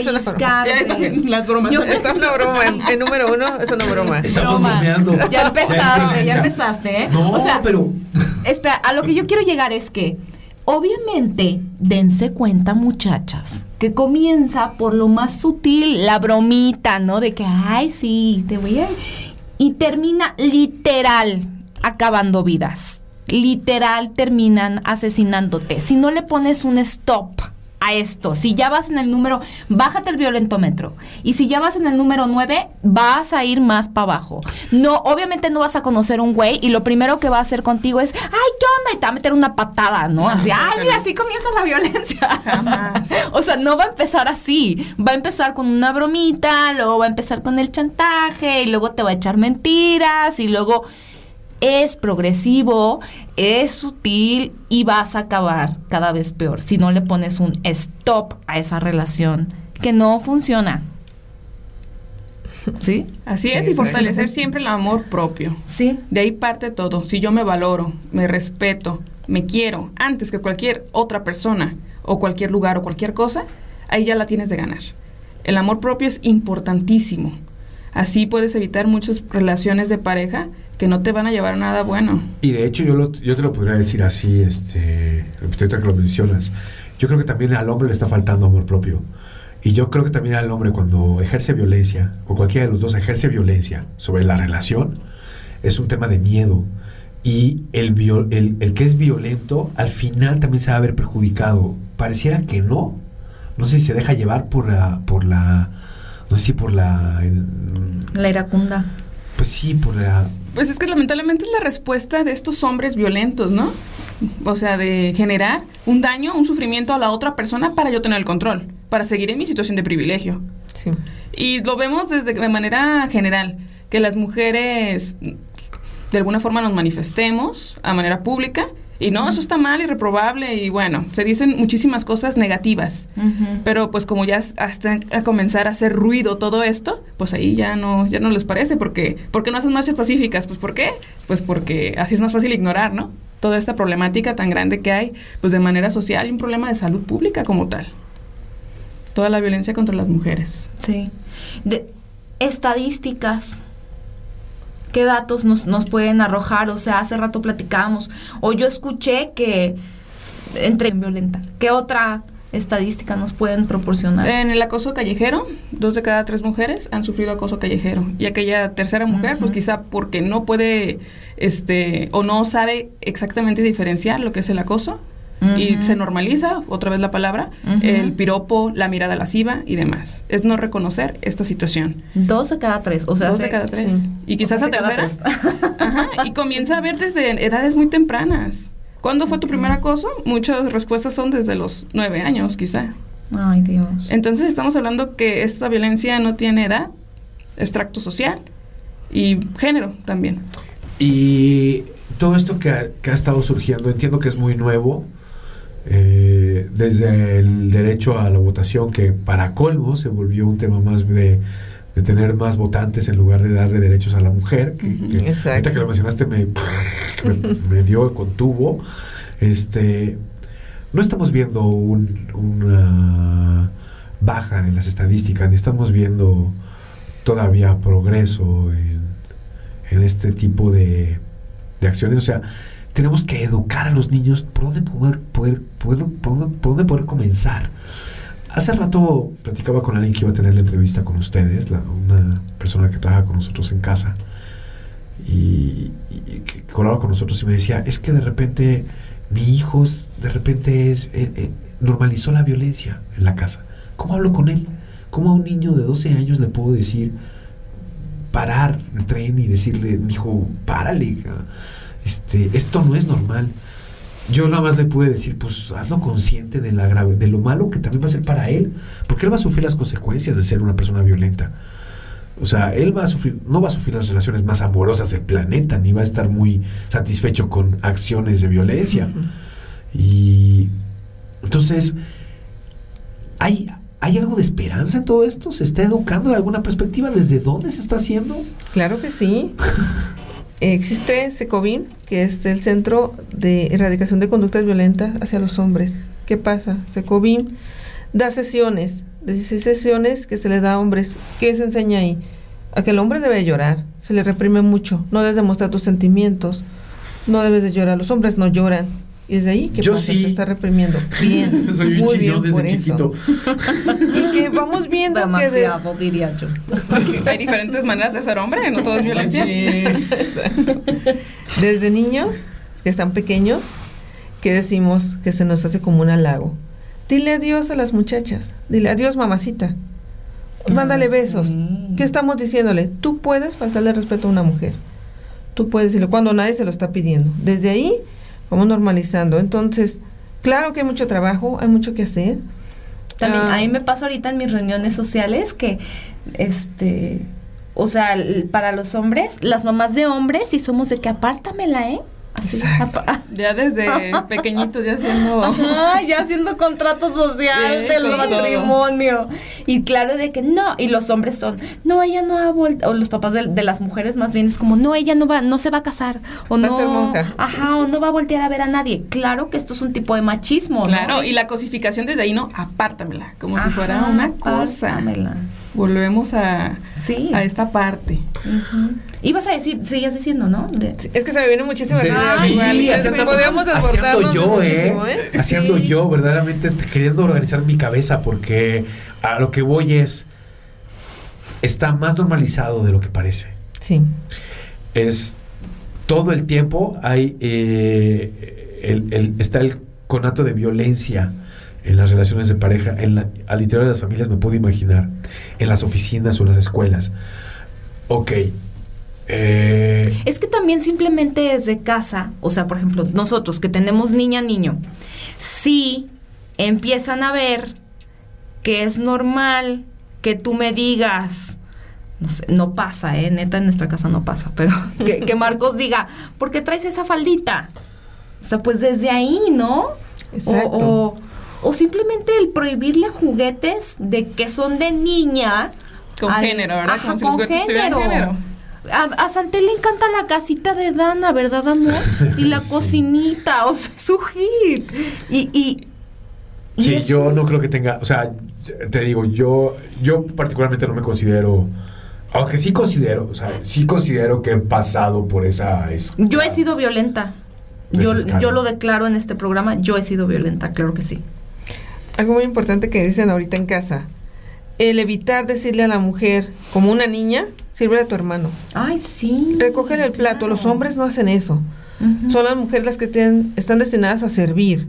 también las bromas. Yo, está una broma. En, número uno, es una broma. Estamos bromeando. Ya empezaste, ya empezaste, ¿eh? No, o sea, pero... Espera, a lo que yo quiero llegar es que Obviamente, dense cuenta muchachas, que comienza por lo más sutil, la bromita, ¿no? De que, ay, sí, te voy a... Y termina literal acabando vidas. Literal terminan asesinándote. Si no le pones un stop a esto. Si ya vas en el número, bájate el violentómetro. Y si ya vas en el número 9, vas a ir más para abajo. No, obviamente no vas a conocer un güey y lo primero que va a hacer contigo es, ay, ¿qué onda? Y te va a meter una patada, ¿no? Así, ay, mira, así comienza la violencia. o sea, no va a empezar así. Va a empezar con una bromita, luego va a empezar con el chantaje y luego te va a echar mentiras y luego es progresivo, es sutil y vas a acabar cada vez peor si no le pones un stop a esa relación que no funciona. ¿Sí? Así es, y fortalecer siempre el amor propio. Sí. De ahí parte todo. Si yo me valoro, me respeto, me quiero, antes que cualquier otra persona, o cualquier lugar, o cualquier cosa, ahí ya la tienes de ganar. El amor propio es importantísimo. Así puedes evitar muchas relaciones de pareja que no te van a llevar a nada bueno. Y de hecho yo, yo te lo podría decir así, este, ahorita que lo mencionas, yo creo que también al hombre le está faltando amor propio. Y yo creo que también al hombre cuando ejerce violencia, o cualquiera de los dos ejerce violencia sobre la relación, es un tema de miedo. Y el, el, el, que es violento al final también se va a ver perjudicado. Pareciera que no. No sé si se deja llevar por la... Por la no sé si por la... la iracunda. Pues sí, por la... Pues es que lamentablemente es la respuesta de estos hombres violentos, ¿no? O sea, de generar un daño, un sufrimiento a la otra persona para yo tener el control, para seguir en mi situación de privilegio. Sí. Y lo vemos desde de manera general, que las mujeres de alguna forma nos manifestemos a manera pública y no, eso está mal y reprobable y bueno, se dicen muchísimas cosas negativas. Pero pues como ya hasta a comenzar a hacer ruido todo esto, pues ahí ya no ya no les parece porque ¿por qué no hacen marchas pacíficas? Pues ¿por qué? Pues porque así es más fácil ignorar, ¿no? Toda esta problemática tan grande que hay pues de manera social y un problema de salud pública como tal. Toda la violencia contra las mujeres. Sí. De estadísticas qué datos nos, nos pueden arrojar. O sea, hace rato platicábamos, o yo escuché que entre en violenta. ¿Qué otra estadística nos pueden proporcionar? En el acoso callejero, dos de cada tres mujeres han sufrido acoso callejero. Y aquella tercera mujer, pues quizá porque no puede, este, o no sabe exactamente diferenciar lo que es el acoso, y se normaliza, otra vez la palabra, el piropo, la mirada lasciva y demás. Es no reconocer esta situación. Dos de cada tres, o sea, dos de cada tres. Y quizás a tercera. Ajá, y comienza a ver desde edades muy tempranas. ¿Cuándo fue tu primer acoso? Muchas respuestas son desde los nueve años, quizá. Ay, Dios. Entonces estamos hablando que esta violencia no tiene edad, extracto social y género también. Y todo esto que que ha estado surgiendo, entiendo que es muy nuevo, eh, desde el derecho a la votación, que para colmo se volvió un tema más de, de tener más votantes en lugar de darle derechos a la mujer. Que, ahorita que lo mencionaste me, me, me dio contuvo. Este, no estamos viendo un- una baja en las estadísticas, ni estamos viendo todavía progreso en, en este tipo de, de acciones. O sea, tenemos que educar a los niños por dónde poder, poder, poder- dónde poder comenzar. Hace rato platicaba con alguien que iba a tener la entrevista con ustedes, la- una persona que trabaja con nosotros en casa, y, y que colaboraba con nosotros y me decía, es que de repente mi hijo de repente eh, eh, normalizó la violencia en la casa. ¿Cómo hablo con él? ¿Cómo a un niño de 12 años le puedo decir parar el tren y decirle, hijo, párale, este, esto no es normal? Yo nada más le pude decir, pues hazlo consciente de, la grave, de lo malo que también va a ser para él, porque él va a sufrir las consecuencias de ser una persona violenta. O sea, él va a sufrir, no va a sufrir las relaciones más amorosas del planeta, ni va a estar muy satisfecho con acciones de violencia. Y entonces, ¿hay, ¿hay algo de esperanza en todo esto? ¿Se está educando de alguna perspectiva? ¿Desde dónde se está haciendo? Claro que sí. Existe SECOVIN, que es el Centro de Erradicación de Conductas Violentas hacia los Hombres. ¿Qué pasa? SECOVIN da sesiones, 16 sesiones que se le da a hombres. ¿Qué se enseña ahí? A que el hombre debe llorar, se le reprime mucho, no debes demostrar tus sentimientos, no debes de llorar, los hombres no lloran. Y desde ahí, ¿qué Yo pasa? sí. Se está reprimiendo. Bien, Soy un muy bien por desde eso. chiquito. Y que vamos viendo que de, Demasiado, diría yo. Hay diferentes maneras de ser hombre, no todo es violencia. Desde niños, que están pequeños, que decimos que se nos hace como un halago. Dile adiós a las muchachas. Dile adiós, mamacita. Mándale Ah, besos. sí. ¿Qué estamos diciéndole? Tú puedes faltarle respeto a una mujer. Tú puedes decirlo cuando nadie se lo está pidiendo. Desde ahí vamos normalizando. Entonces, claro que hay mucho trabajo, hay mucho que hacer. También Ah, a mí me pasa ahorita en mis reuniones sociales que, este, o sea, para los hombres, las mamás de hombres, y somos de que apártamela, ¿eh? Así, Ya desde pequeñitos ya haciendo... Ajá, ya haciendo contrato social Sí, del matrimonio. Y claro de que no, y los hombres son, no, ella no ha vuelto, o los papás de, de las mujeres más bien es como, no, ella no va, no se va a casar, o Va a no, ser monja. ajá, o no va a voltear a ver a nadie. Claro que esto es un tipo de machismo, ¿no? Claro, y la cosificación desde ahí, ¿no? Apártamela, como si fuera una cosa. apártamela. Volvemos a, Sí. a esta parte. Ujú. Ibas a decir, seguías diciendo, ¿no? De- Es que se me vienen muchísimas ideas, sí, igual, y haciendo- podríamos haciendo yo, muchísimo, ¿eh? ¿eh? Haciendo Sí. yo, verdaderamente queriendo organizar mi cabeza, porque a lo que voy es. Está más normalizado de lo que parece. Sí. Es. Todo el tiempo hay. eh, el- el- está el conato de violencia en las relaciones de pareja. En la- al interior de las familias me puedo imaginar. En las oficinas o en las escuelas. Ok. Eh, Es que también simplemente desde casa, o sea, por ejemplo, nosotros que tenemos niña, niño, si empiezan a ver que es normal que tú me digas, no sé, no pasa, ¿eh? Neta, en nuestra casa no pasa, pero que, que Marcos diga, ¿por qué traes esa faldita? O sea, pues desde ahí, ¿no? Exacto. O, o- o simplemente el prohibirle juguetes de que son de niña. Con al- género, ¿verdad? Ajá, Como si los con tuvieran género. A, a Santel le encanta la casita de Dana, ¿verdad, amor? Y la Sí. cocinita, o sea, es su hit. Y, y, y Sí, yo no creo que tenga, o sea, te digo, yo, yo particularmente no me considero, aunque sí considero, o sea, sí considero que he pasado por esa escala. Yo he sido violenta. Yo, yo lo declaro en este programa, yo he sido violenta, claro que sí. Algo muy importante que dicen ahorita en casa. El evitar decirle a la mujer, como una niña, sirve a tu hermano. Ay, sí. Recógele el plato. Los hombres no hacen eso. Son las mujeres las que tienen- están destinadas a servir,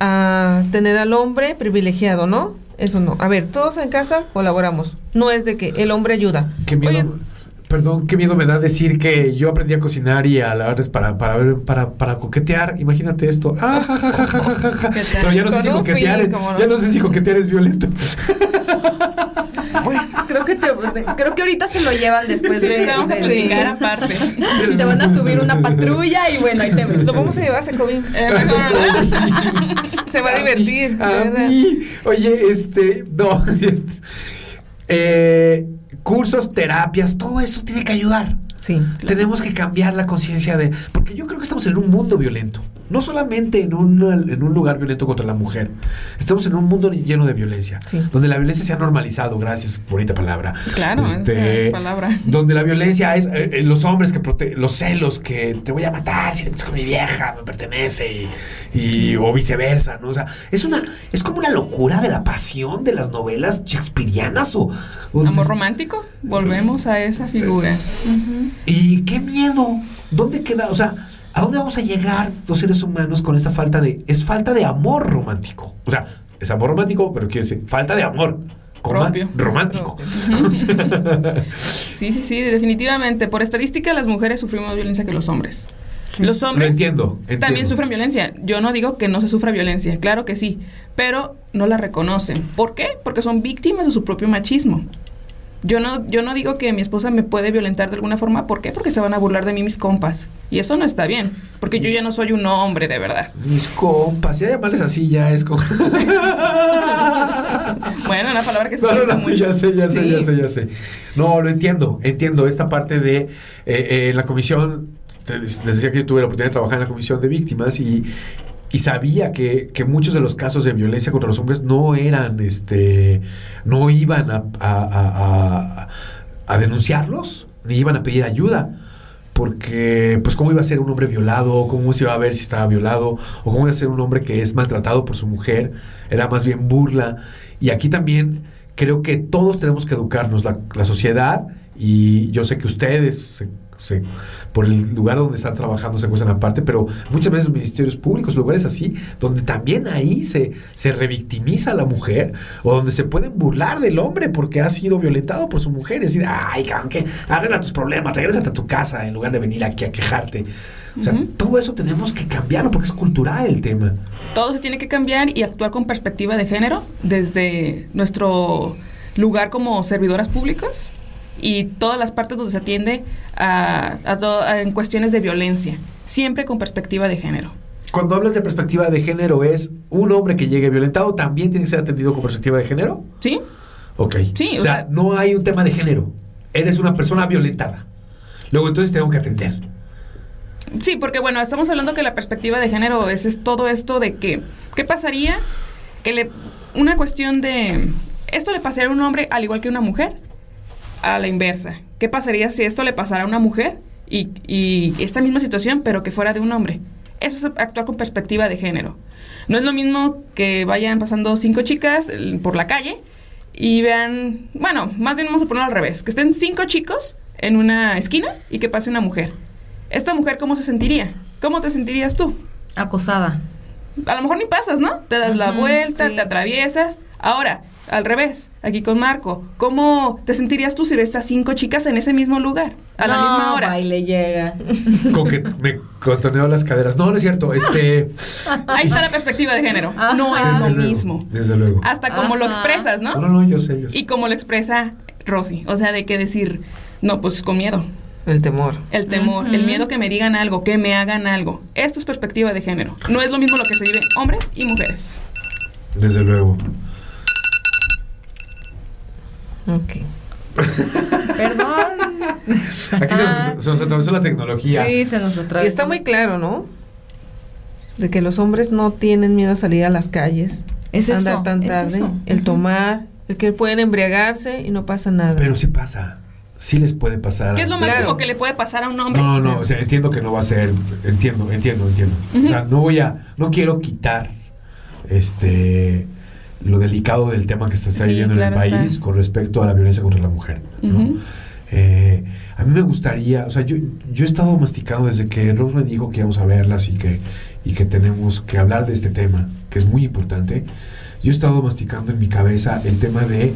a tener al hombre privilegiado, ¿no? Eso no. A ver, todos en casa colaboramos. No es de que el hombre ayuda. Qué miedo, Oye, perdón, qué miedo me da decir que yo aprendí a cocinar y a lavarles para, para ver, para, para coquetear. Imagínate esto. Ah, ja, ja, ja, ja, ja, ja, ja. ¿Qué tal? Pero ya no sé si coquetear, ya no sé si coquetear es violento. Creo que te, creo que ahorita se lo llevan después Sí, de, vamos a de- platicar aparte. te van a subir una patrulla y bueno, ahí te ves. lo vamos a llevar a Secovin. Eh, Se va a divertir. A ¿verdad? mí. Oye, este. No. Eh, cursos, terapias, todo eso tiene que ayudar. Sí. Tenemos que cambiar la conciencia de... Porque yo creo que estamos en un mundo violento. No solamente en un, en un lugar violento contra la mujer. Estamos en un mundo lleno de violencia. Sí. Donde la violencia se ha normalizado, gracias, bonita palabra. Claro, Este, palabra. Donde la violencia es eh, eh, los hombres que prote- los celos, que te voy a matar si te con mi vieja, me pertenece, y, y- o viceversa, ¿no? O sea, es una, es como una locura de la pasión de las novelas shakespearianas o... o- Amor romántico, volvemos a esa figura. Y qué miedo. ¿Dónde queda? O sea, ¿a dónde vamos a llegar los seres humanos con esa falta de... Es falta de amor romántico. O sea, es amor romántico, pero quiere decir falta de amor. Propio. Romántico. Sí, sí, sí, definitivamente. Por estadística, las mujeres sufrimos más violencia que los hombres. Los hombres Lo entiendo, también entiendo. sufren violencia. Yo no digo que no se sufra violencia, claro que sí, pero no la reconocen. ¿Por qué? Porque son víctimas de su propio machismo. Yo no, yo no digo que mi esposa me puede violentar de alguna forma. ¿Por qué? Porque se van a burlar de mí mis compas. Y eso no está bien. Porque yo ya no soy un hombre de verdad. Mis compas, ya llamarles así ya es como... Bueno, una palabra que se No, no, mucho. ya sé, ya sé, Sí. ya sé, ya sé. No, lo entiendo, entiendo esta parte de eh, eh, la comisión, les decía que yo tuve la oportunidad de trabajar en la comisión de víctimas y, y sabía que, que muchos de los casos de violencia contra los hombres no eran, este, no iban a, a- denunciarlos, ni iban a pedir ayuda. Porque, pues, ¿cómo iba a ser un hombre violado? ¿Cómo se iba a ver si estaba violado? ¿O cómo iba a ser un hombre que es maltratado por su mujer? Era más bien burla. Y aquí también creo que todos tenemos que educarnos, la sociedad, y yo sé que ustedes, se- por el lugar donde están trabajando, se cuestan aparte, pero muchas veces ministerios públicos, lugares así, donde también ahí se, se revictimiza a la mujer, o donde se pueden burlar del hombre porque ha sido violentado por su mujer, y decir, ay, cabrón, que arregla tus problemas, regrésate a tu casa en lugar de venir aquí a quejarte. O sea, todo eso tenemos que cambiarlo porque es cultural el tema. Todo se tiene que cambiar y actuar con perspectiva de género desde nuestro lugar como servidoras públicas y todas las partes donde se atiende a, a to- a- en cuestiones de violencia, siempre con perspectiva de género. Cuando hablas de perspectiva de género, ¿es un hombre que llegue violentado también tiene que ser atendido con perspectiva de género? ¿Sí? Ok. Sí, o, o sea, sea- no hay un tema de género. Eres una persona violentada. Luego entonces tengo que atender. Sí, porque bueno, estamos hablando que la perspectiva de género es, es todo esto de que, ¿qué pasaría? Que le, una cuestión de, ¿esto le pasaría a un hombre al igual que a una mujer? A la inversa. ¿Qué pasaría si esto le pasara a una mujer y, y esta misma situación, pero que fuera de un hombre? Eso es actuar con perspectiva de género. No es lo mismo que vayan pasando cinco chicas eh, por la calle y vean, bueno, más bien vamos a ponerlo al revés, que estén cinco chicos en una esquina y que pase una mujer. ¿Esta mujer cómo se sentiría? ¿Cómo te sentirías tú? Acosada. A lo mejor ni pasas, ¿no? Te das la vuelta, sí. te atraviesas. Ahora, al revés, aquí con Marco, ¿cómo te sentirías tú si ves a cinco chicas en ese mismo lugar? A la No, misma hora. baile llega. Con que me contoneo las caderas. No, no es cierto. Este. Ahí está la perspectiva de género. No es desde lo luego, mismo. Desde luego. Hasta como lo Ajá. expresas, No, ¿no? no, no, yo sé, yo sé. Y como lo expresa Rosy. O sea, de que decir, no, pues con miedo. El temor. El temor, el miedo que me digan algo, que me hagan algo. Esto es perspectiva de género. No es lo mismo lo que se vive hombres y mujeres. Desde luego. Ok. Perdón. Aquí se nos, se nos atravesó la tecnología. Sí, se nos atravesó. Y está muy claro, ¿no? De que los hombres no tienen miedo a salir a las calles, Es andar eso, tan es tarde, eso. el tomar, el que pueden embriagarse y no pasa nada. Pero sí pasa. Sí les puede pasar. ¿Qué es lo Claro. máximo que le puede pasar a un hombre? No, no, o sea, entiendo que no va a ser, entiendo, entiendo, entiendo. O sea, no voy a, no quiero quitar este lo delicado del tema que se está Sí, viviendo claro en el país está. con respecto a la violencia contra la mujer. Eh, a mí me gustaría, o sea, yo, yo he estado masticando desde que Rose me dijo que íbamos a verlas y que, y que tenemos que hablar de este tema, que es muy importante. Yo he estado masticando en mi cabeza el tema de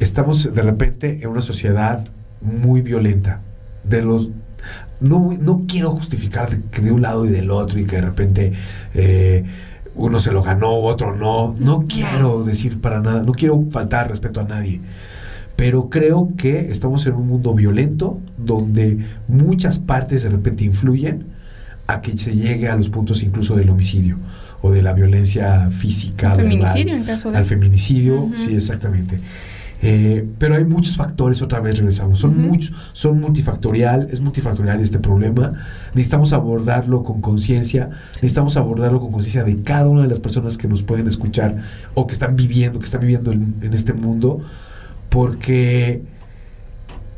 estamos de repente en una sociedad muy violenta. De los no, no quiero justificar de, que de un lado y del otro y que de repente eh, uno se lo ganó, otro no. No quiero decir para nada, no quiero faltar respeto a nadie. Pero creo que estamos en un mundo violento donde muchas partes de repente influyen a que se llegue a los puntos incluso del homicidio o de la violencia física. Al feminicidio, en caso de- Al feminicidio, sí, exactamente. Eh, pero hay muchos factores, otra vez regresamos, son Ujú. muchos, son multifactorial, es multifactorial este problema. Necesitamos abordarlo con conciencia, necesitamos abordarlo con conciencia de cada una de las personas que nos pueden escuchar o que están viviendo, que están viviendo en, en este mundo, porque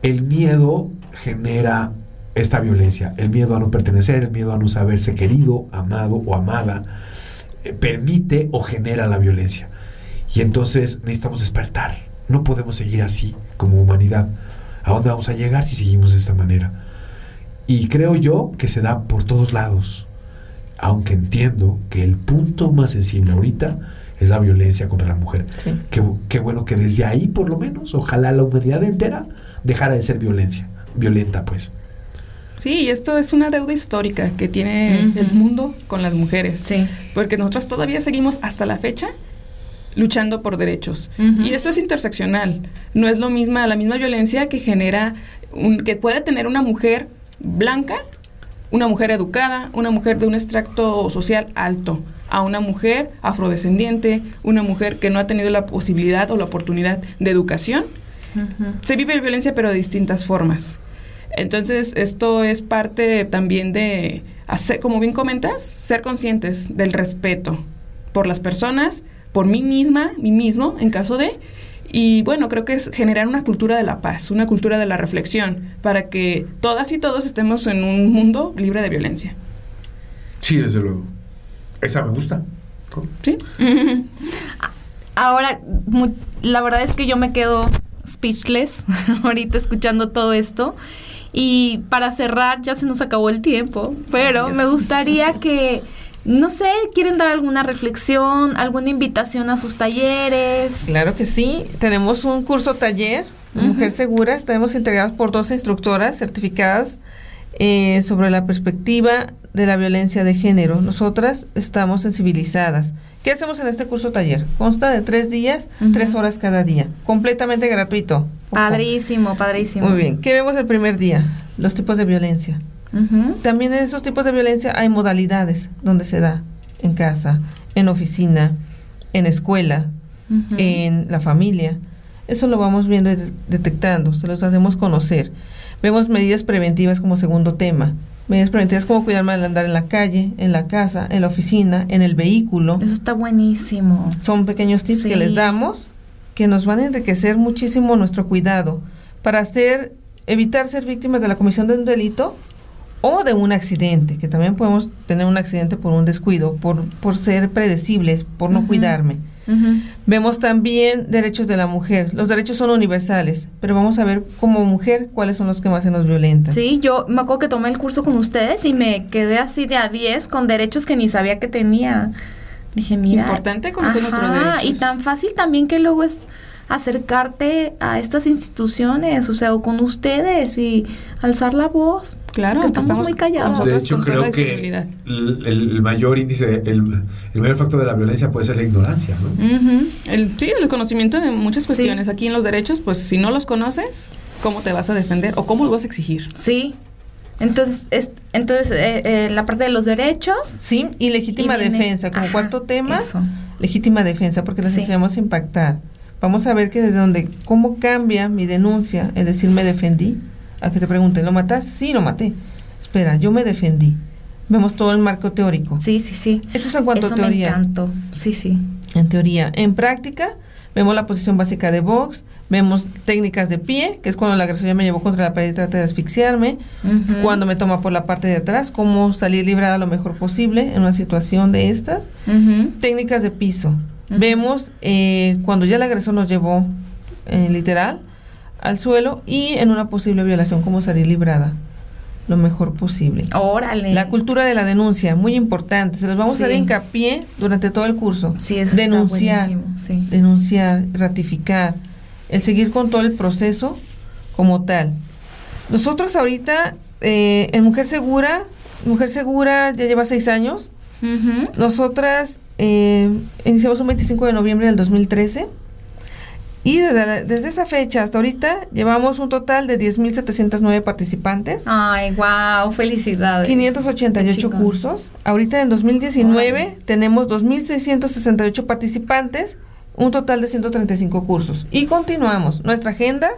el miedo genera esta violencia, el miedo a no pertenecer, el miedo a no saberse querido, amado o amada, eh, permite o genera la violencia. Y entonces necesitamos despertar. No podemos seguir así como humanidad. ¿A dónde vamos a llegar si seguimos de esta manera? Y creo yo que se da por todos lados. Aunque entiendo que el punto más sensible ahorita es la violencia contra la mujer. Sí. Qué, bu- qué bueno que desde ahí, por lo menos, ojalá la humanidad entera dejara de ser violencia. Violenta, pues. Sí, y esto es una deuda histórica que tiene el mundo con las mujeres. Sí. Porque nosotros todavía seguimos hasta la fecha luchando por derechos. Y esto es interseccional. No es lo misma, la misma violencia que genera, un, que puede tener una mujer blanca, una mujer educada, una mujer de un extracto social alto, a una mujer afrodescendiente, una mujer que no ha tenido la posibilidad o la oportunidad de educación. Se vive violencia pero de distintas formas. Entonces, esto es parte también de, hacer, como bien comentas, ser conscientes del respeto por las personas, por mí misma, mí mismo, en caso de... Y bueno, creo que es generar una cultura de la paz, una cultura de la reflexión, para que todas y todos estemos en un mundo libre de violencia. Sí, desde luego. Esa me gusta. ¿Sí? Ahora, mu- la verdad es que yo me quedo speechless ahorita escuchando todo esto. Y para cerrar, ya se nos acabó el tiempo, pero Ay, me gustaría que, no sé, quieren dar alguna reflexión, alguna invitación a sus talleres. Claro que sí. Tenemos un curso taller. Mujer Segura. Estaremos integrados por dos instructoras certificadas eh, sobre la perspectiva de la violencia de género. Nosotras estamos sensibilizadas. ¿Qué hacemos en este curso taller? Consta de tres días, tres horas cada día. Completamente gratuito. Padrísimo, padrísimo. Muy bien. ¿Qué vemos el primer día? Los tipos de violencia. También en esos tipos de violencia hay modalidades donde se da. En casa, en oficina, en escuela, en la familia. Eso lo vamos viendo y de- detectando, se los hacemos conocer. Vemos medidas preventivas como segundo tema. Medidas preventivas como cuidarme al andar en la calle, en la casa, en la oficina, en el vehículo. Eso está buenísimo. Son pequeños tips Sí. que les damos que nos van a enriquecer muchísimo nuestro cuidado para hacer, evitar ser víctimas de la comisión de un delito o de un accidente, que también podemos tener un accidente por un descuido, por, por ser predecibles, por no cuidarme. Vemos también derechos de la mujer. Los derechos son universales, pero vamos a ver como mujer cuáles son los que más se nos violentan. Sí, yo me acuerdo que tomé el curso con ustedes y me quedé así de a 10 con derechos que ni sabía que tenía. Dije, mira. Importante conocer nuestros derechos. Y tan fácil también que luego es acercarte a estas instituciones, o sea, o con ustedes y alzar la voz. Claro, Porque que estamos muy callados. De hecho, creo la que el, el mayor índice, el, el mayor factor de la violencia puede ser la ignorancia, ¿no? El, sí, el conocimiento de muchas cuestiones. Aquí en los derechos, pues si no los conoces, ¿cómo te vas a defender o cómo los vas a exigir? Sí. Entonces, es, entonces eh, eh, la parte de los derechos. Sí, y legítima y viene- defensa, como ajá, cuarto tema, eso. legítima defensa, porque les Sí. enseñamos a impactar. Vamos a ver que desde donde, cómo cambia mi denuncia, el decir me defendí, a que te pregunten, ¿lo mataste? Sí, lo maté. Espera, yo me defendí. Vemos todo el marco teórico. Sí, sí, sí. Esto es en cuanto Eso a teoría. me encantó. Sí, sí. En teoría. En práctica, vemos la posición básica de box, vemos técnicas de pie, que es cuando la agresor ya me llevó contra la pared y trata de asfixiarme, cuando me toma por la parte de atrás, cómo salir librada lo mejor posible en una situación de estas. Técnicas de piso. Vemos eh, cuando ya el agresor nos llevó, eh, literal, al suelo y en una posible violación, cómo salir librada lo mejor posible. Órale. La cultura de la denuncia, muy importante. Se los vamos Sí. a dar hincapié durante todo el curso. Sí, eso denunciar, sí. denunciar, ratificar, el seguir con todo el proceso como tal. Nosotros ahorita eh, en Mujer Segura, Mujer Segura ya lleva seis años. Nosotras eh, iniciamos un 25 de noviembre del 2013 y desde, la- desde esa fecha hasta ahorita llevamos un total de 10.709 participantes. Ay, wow, felicidades. 588 Qué chingón. cursos. Ahorita en 2019 Órale. tenemos 2.668 participantes, un total de 135 cursos. Y continuamos. Nuestra agenda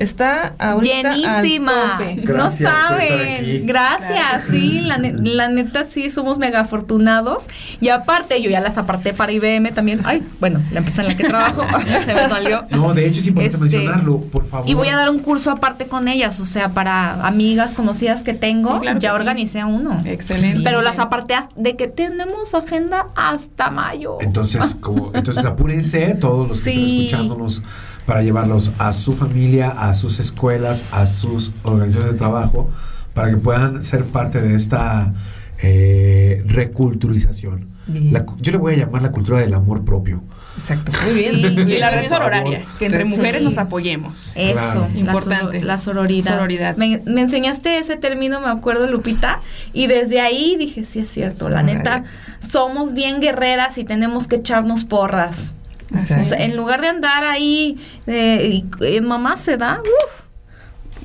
está ahorita Llenísima. al tope. No Gracias por estar saben. aquí. Gracias, sí, la, ne- la neta sí somos mega afortunados. Y aparte, yo ya las aparté para IBM también. Ay, bueno, la empresa en la que trabajo se me salió. No, de hecho es importante Este, mencionarlo, por favor. Y voy a dar un curso aparte con ellas, o sea, para amigas conocidas que tengo, Sí, claro que ya sí. organicé uno. Excelente. Pero las aparté de que tenemos agenda hasta mayo. Entonces, como, entonces apúrense todos los que Sí. estén escuchándonos para llevarlos a su familia, a sus escuelas, a sus organizaciones de trabajo, para que puedan ser parte de esta eh, reculturización. La yo le voy a llamar la cultura del amor propio. Exacto. Muy bien. Sí. Y la red sororaria, que entre Sí. mujeres nos apoyemos. Eso, Claro. Importante. La, sororidad. Sororidad. Me, me enseñaste ese término, me acuerdo, Lupita, y desde ahí dije, sí es cierto, la neta, somos bien guerreras y tenemos que echarnos porras. O sea, en lugar de andar ahí, eh, y, en mamá se da, uf,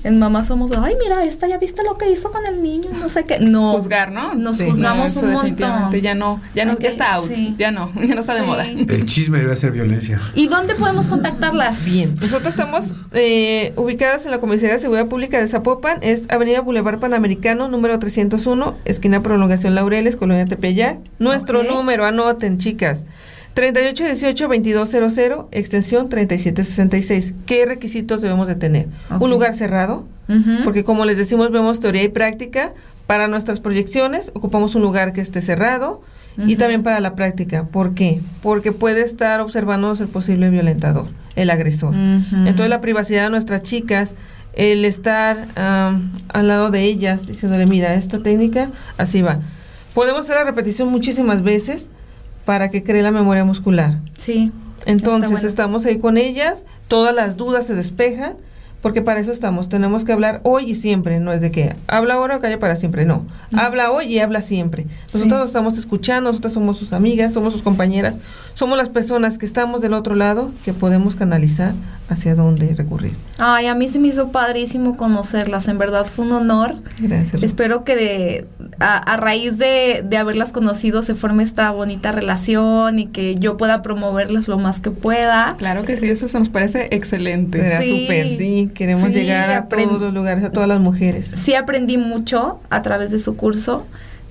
en mamá somos, ay, mira, esta ya viste lo que hizo con el niño, no sé qué. No. Juzgar, ¿no? Nos Sí. juzgamos No, un montón. Ya no, ya no, Ok, ya está out. sí. Ya no, ya no está de Sí. moda. El chisme debe ser violencia. ¿Y dónde podemos contactarlas? Bien, nosotros estamos eh, ubicadas en la Comisaría de Seguridad Pública de Zapopan, es Avenida Boulevard Panamericano, número 301, esquina Prolongación Laureles, Colonia Tepeyac. Nuestro Ok. número, anoten chicas, 3818-2200, extensión 3766. ¿Qué requisitos debemos de tener? Un lugar cerrado, porque como les decimos, vemos teoría y práctica. Para nuestras proyecciones ocupamos un lugar que esté cerrado y también para la práctica. ¿Por qué? Porque puede estar observándonos el posible violentador, el agresor. Entonces la privacidad de nuestras chicas, el estar al lado de ellas, diciéndole, mira, esta técnica, así va. Podemos hacer la repetición muchísimas veces para que cree la memoria muscular. Sí. Entonces bueno. estamos ahí con ellas, todas las dudas se despejan, porque para eso estamos. Tenemos que hablar hoy y siempre, no es de que habla ahora o calla para siempre, no. Habla hoy y habla siempre. Nosotros Sí. estamos escuchando, nosotras somos sus amigas, somos sus compañeras, somos las personas que estamos del otro lado que podemos canalizar hacia dónde recurrir. Ay, a mí se me hizo padrísimo conocerlas, en verdad fue un honor. Gracias. Espero que de, a, a raíz de, de haberlas conocido se forme esta bonita relación y que yo pueda promoverlas lo más que pueda. Claro que sí, eso se nos parece excelente. Será Sí. súper, sí. Queremos Sí, llegar a todos los lugares, a todas las mujeres. Sí aprendí mucho a través de su curso.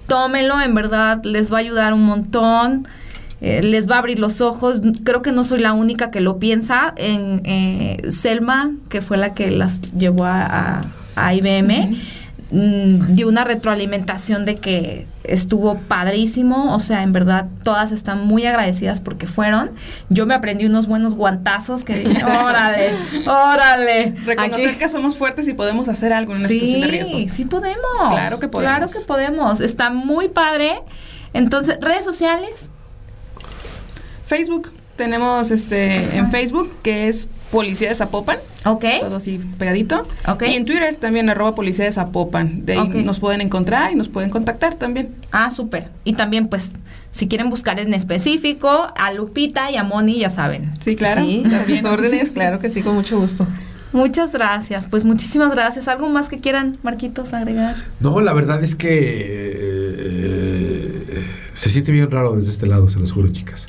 Tómenlo, en verdad les va a ayudar un montón. Eh, les va a abrir los ojos. Creo que no soy la única que lo piensa. En eh, Selma, que fue la que las llevó a, IBM, mm, dio una retroalimentación de que estuvo padrísimo. O sea, en verdad, todas están muy agradecidas porque fueron. Yo me aprendí unos buenos guantazos que dije, órale, órale. Reconocer Aquí- que somos fuertes y podemos hacer algo en una situación de riesgo. Sí, podemos. Claro que podemos. Claro que podemos. Está muy padre. Entonces, redes sociales. Facebook, tenemos este en Facebook que es Policía de Zapopan, Ok. todo así pegadito. Ok. Y en Twitter también arroba Policía de Zapopan. De ahí nos pueden encontrar y nos pueden contactar también. Ah, súper. Y también, pues, si quieren buscar en específico a Lupita y a Moni, ya saben. Sí, claro. Sí, a sus órdenes, claro que sí, con mucho gusto. Muchas gracias. Pues muchísimas gracias. ¿Algo más que quieran, Marquitos, agregar? No, la verdad es que eh, se siente bien raro desde este lado, se los juro, chicas.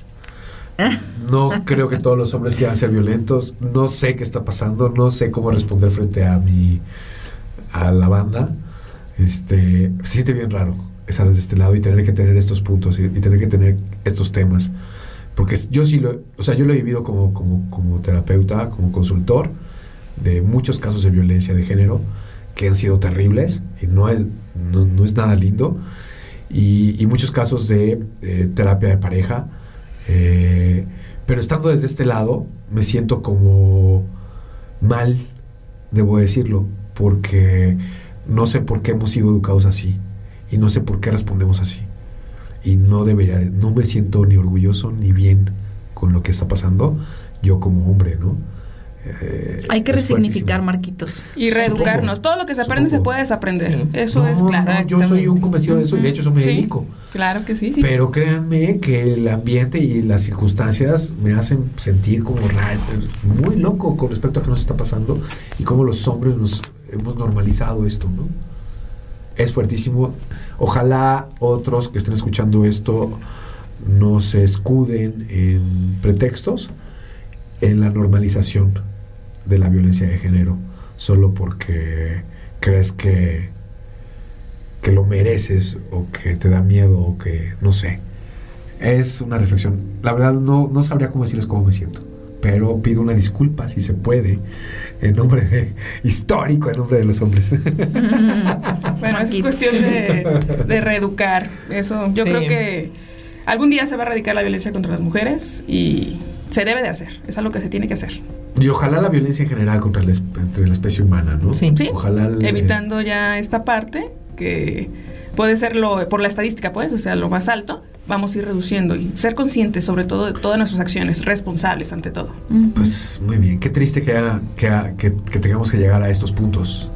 No creo que todos los hombres quieran ser violentos. No sé qué está pasando. No sé cómo responder frente a mi a la banda. Este se siente bien raro estar desde este lado y tener que tener estos puntos y, y tener que tener estos temas. Porque yo sí lo, o sea, yo lo he vivido como, como, como terapeuta, como consultor de muchos casos de violencia de género que han sido terribles y no es, no, no es nada lindo. Y, y muchos casos de eh, terapia de pareja. Eh, pero estando desde este lado, me siento como mal, debo decirlo, porque no sé por qué hemos sido educados así y no sé por qué respondemos así. Y no debería, no me siento ni orgulloso ni bien con lo que está pasando yo como hombre, ¿no? Eh, Hay que es resignificar. Marquitos. Y reeducarnos. Todo lo que se aprende se puede desaprender. Sí. Eso No, es no, claro. yo soy un convencido de eso y de hecho eso me Sí. dedico. Claro que sí. sí. Pero créanme que el ambiente y las circunstancias me hacen sentir como muy loco con respecto a qué nos está pasando y cómo los hombres nos hemos normalizado esto, ¿no? Es fuertísimo. Ojalá otros que estén escuchando esto no se escuden en pretextos en la normalización de la violencia de género solo porque crees que, que lo mereces o que te da miedo o que no sé. Es una reflexión. La verdad no, no sabría cómo decirles cómo me siento, pero pido una disculpa si se puede en nombre de histórico, en nombre de los hombres. Bueno, es cuestión de, de reeducar. Eso, yo Sí. creo que algún día se va a erradicar la violencia contra las mujeres y se debe de hacer. Es algo que se tiene que hacer. Y ojalá la violencia en general contra la, esp- entre la especie humana, ¿no? Sí. Sí, Ojalá le- evitando ya esta parte que puede ser lo por la estadística, pues, o sea, lo más alto, vamos a ir reduciendo y ser conscientes sobre todo de todas nuestras acciones, responsables ante todo. Pues muy bien, qué triste que, haga- que, ha- que, que tengamos que llegar a estos puntos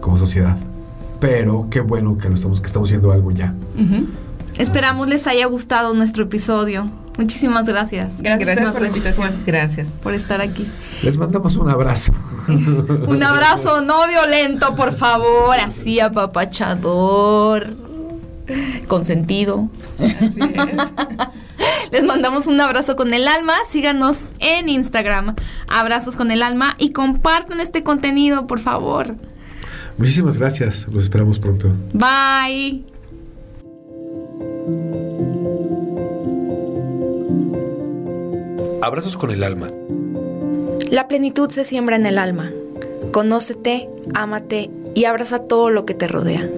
como sociedad. Pero qué bueno que lo estamos, que estamos haciendo algo ya. Esperamos les haya gustado nuestro episodio. Muchísimas gracias. Gracias, por la invitación. Gracias. por estar aquí. Les mandamos un abrazo. Un abrazo no violento, por favor, así apapachador, consentido. Así es. Les mandamos un abrazo con el alma. Síganos en Instagram, abrazos con el alma y compartan este contenido, por favor. Muchísimas gracias. Los esperamos pronto. Bye. Abrazos con el alma. La plenitud se siembra en el alma. Conócete, ámate y abraza todo lo que te rodea.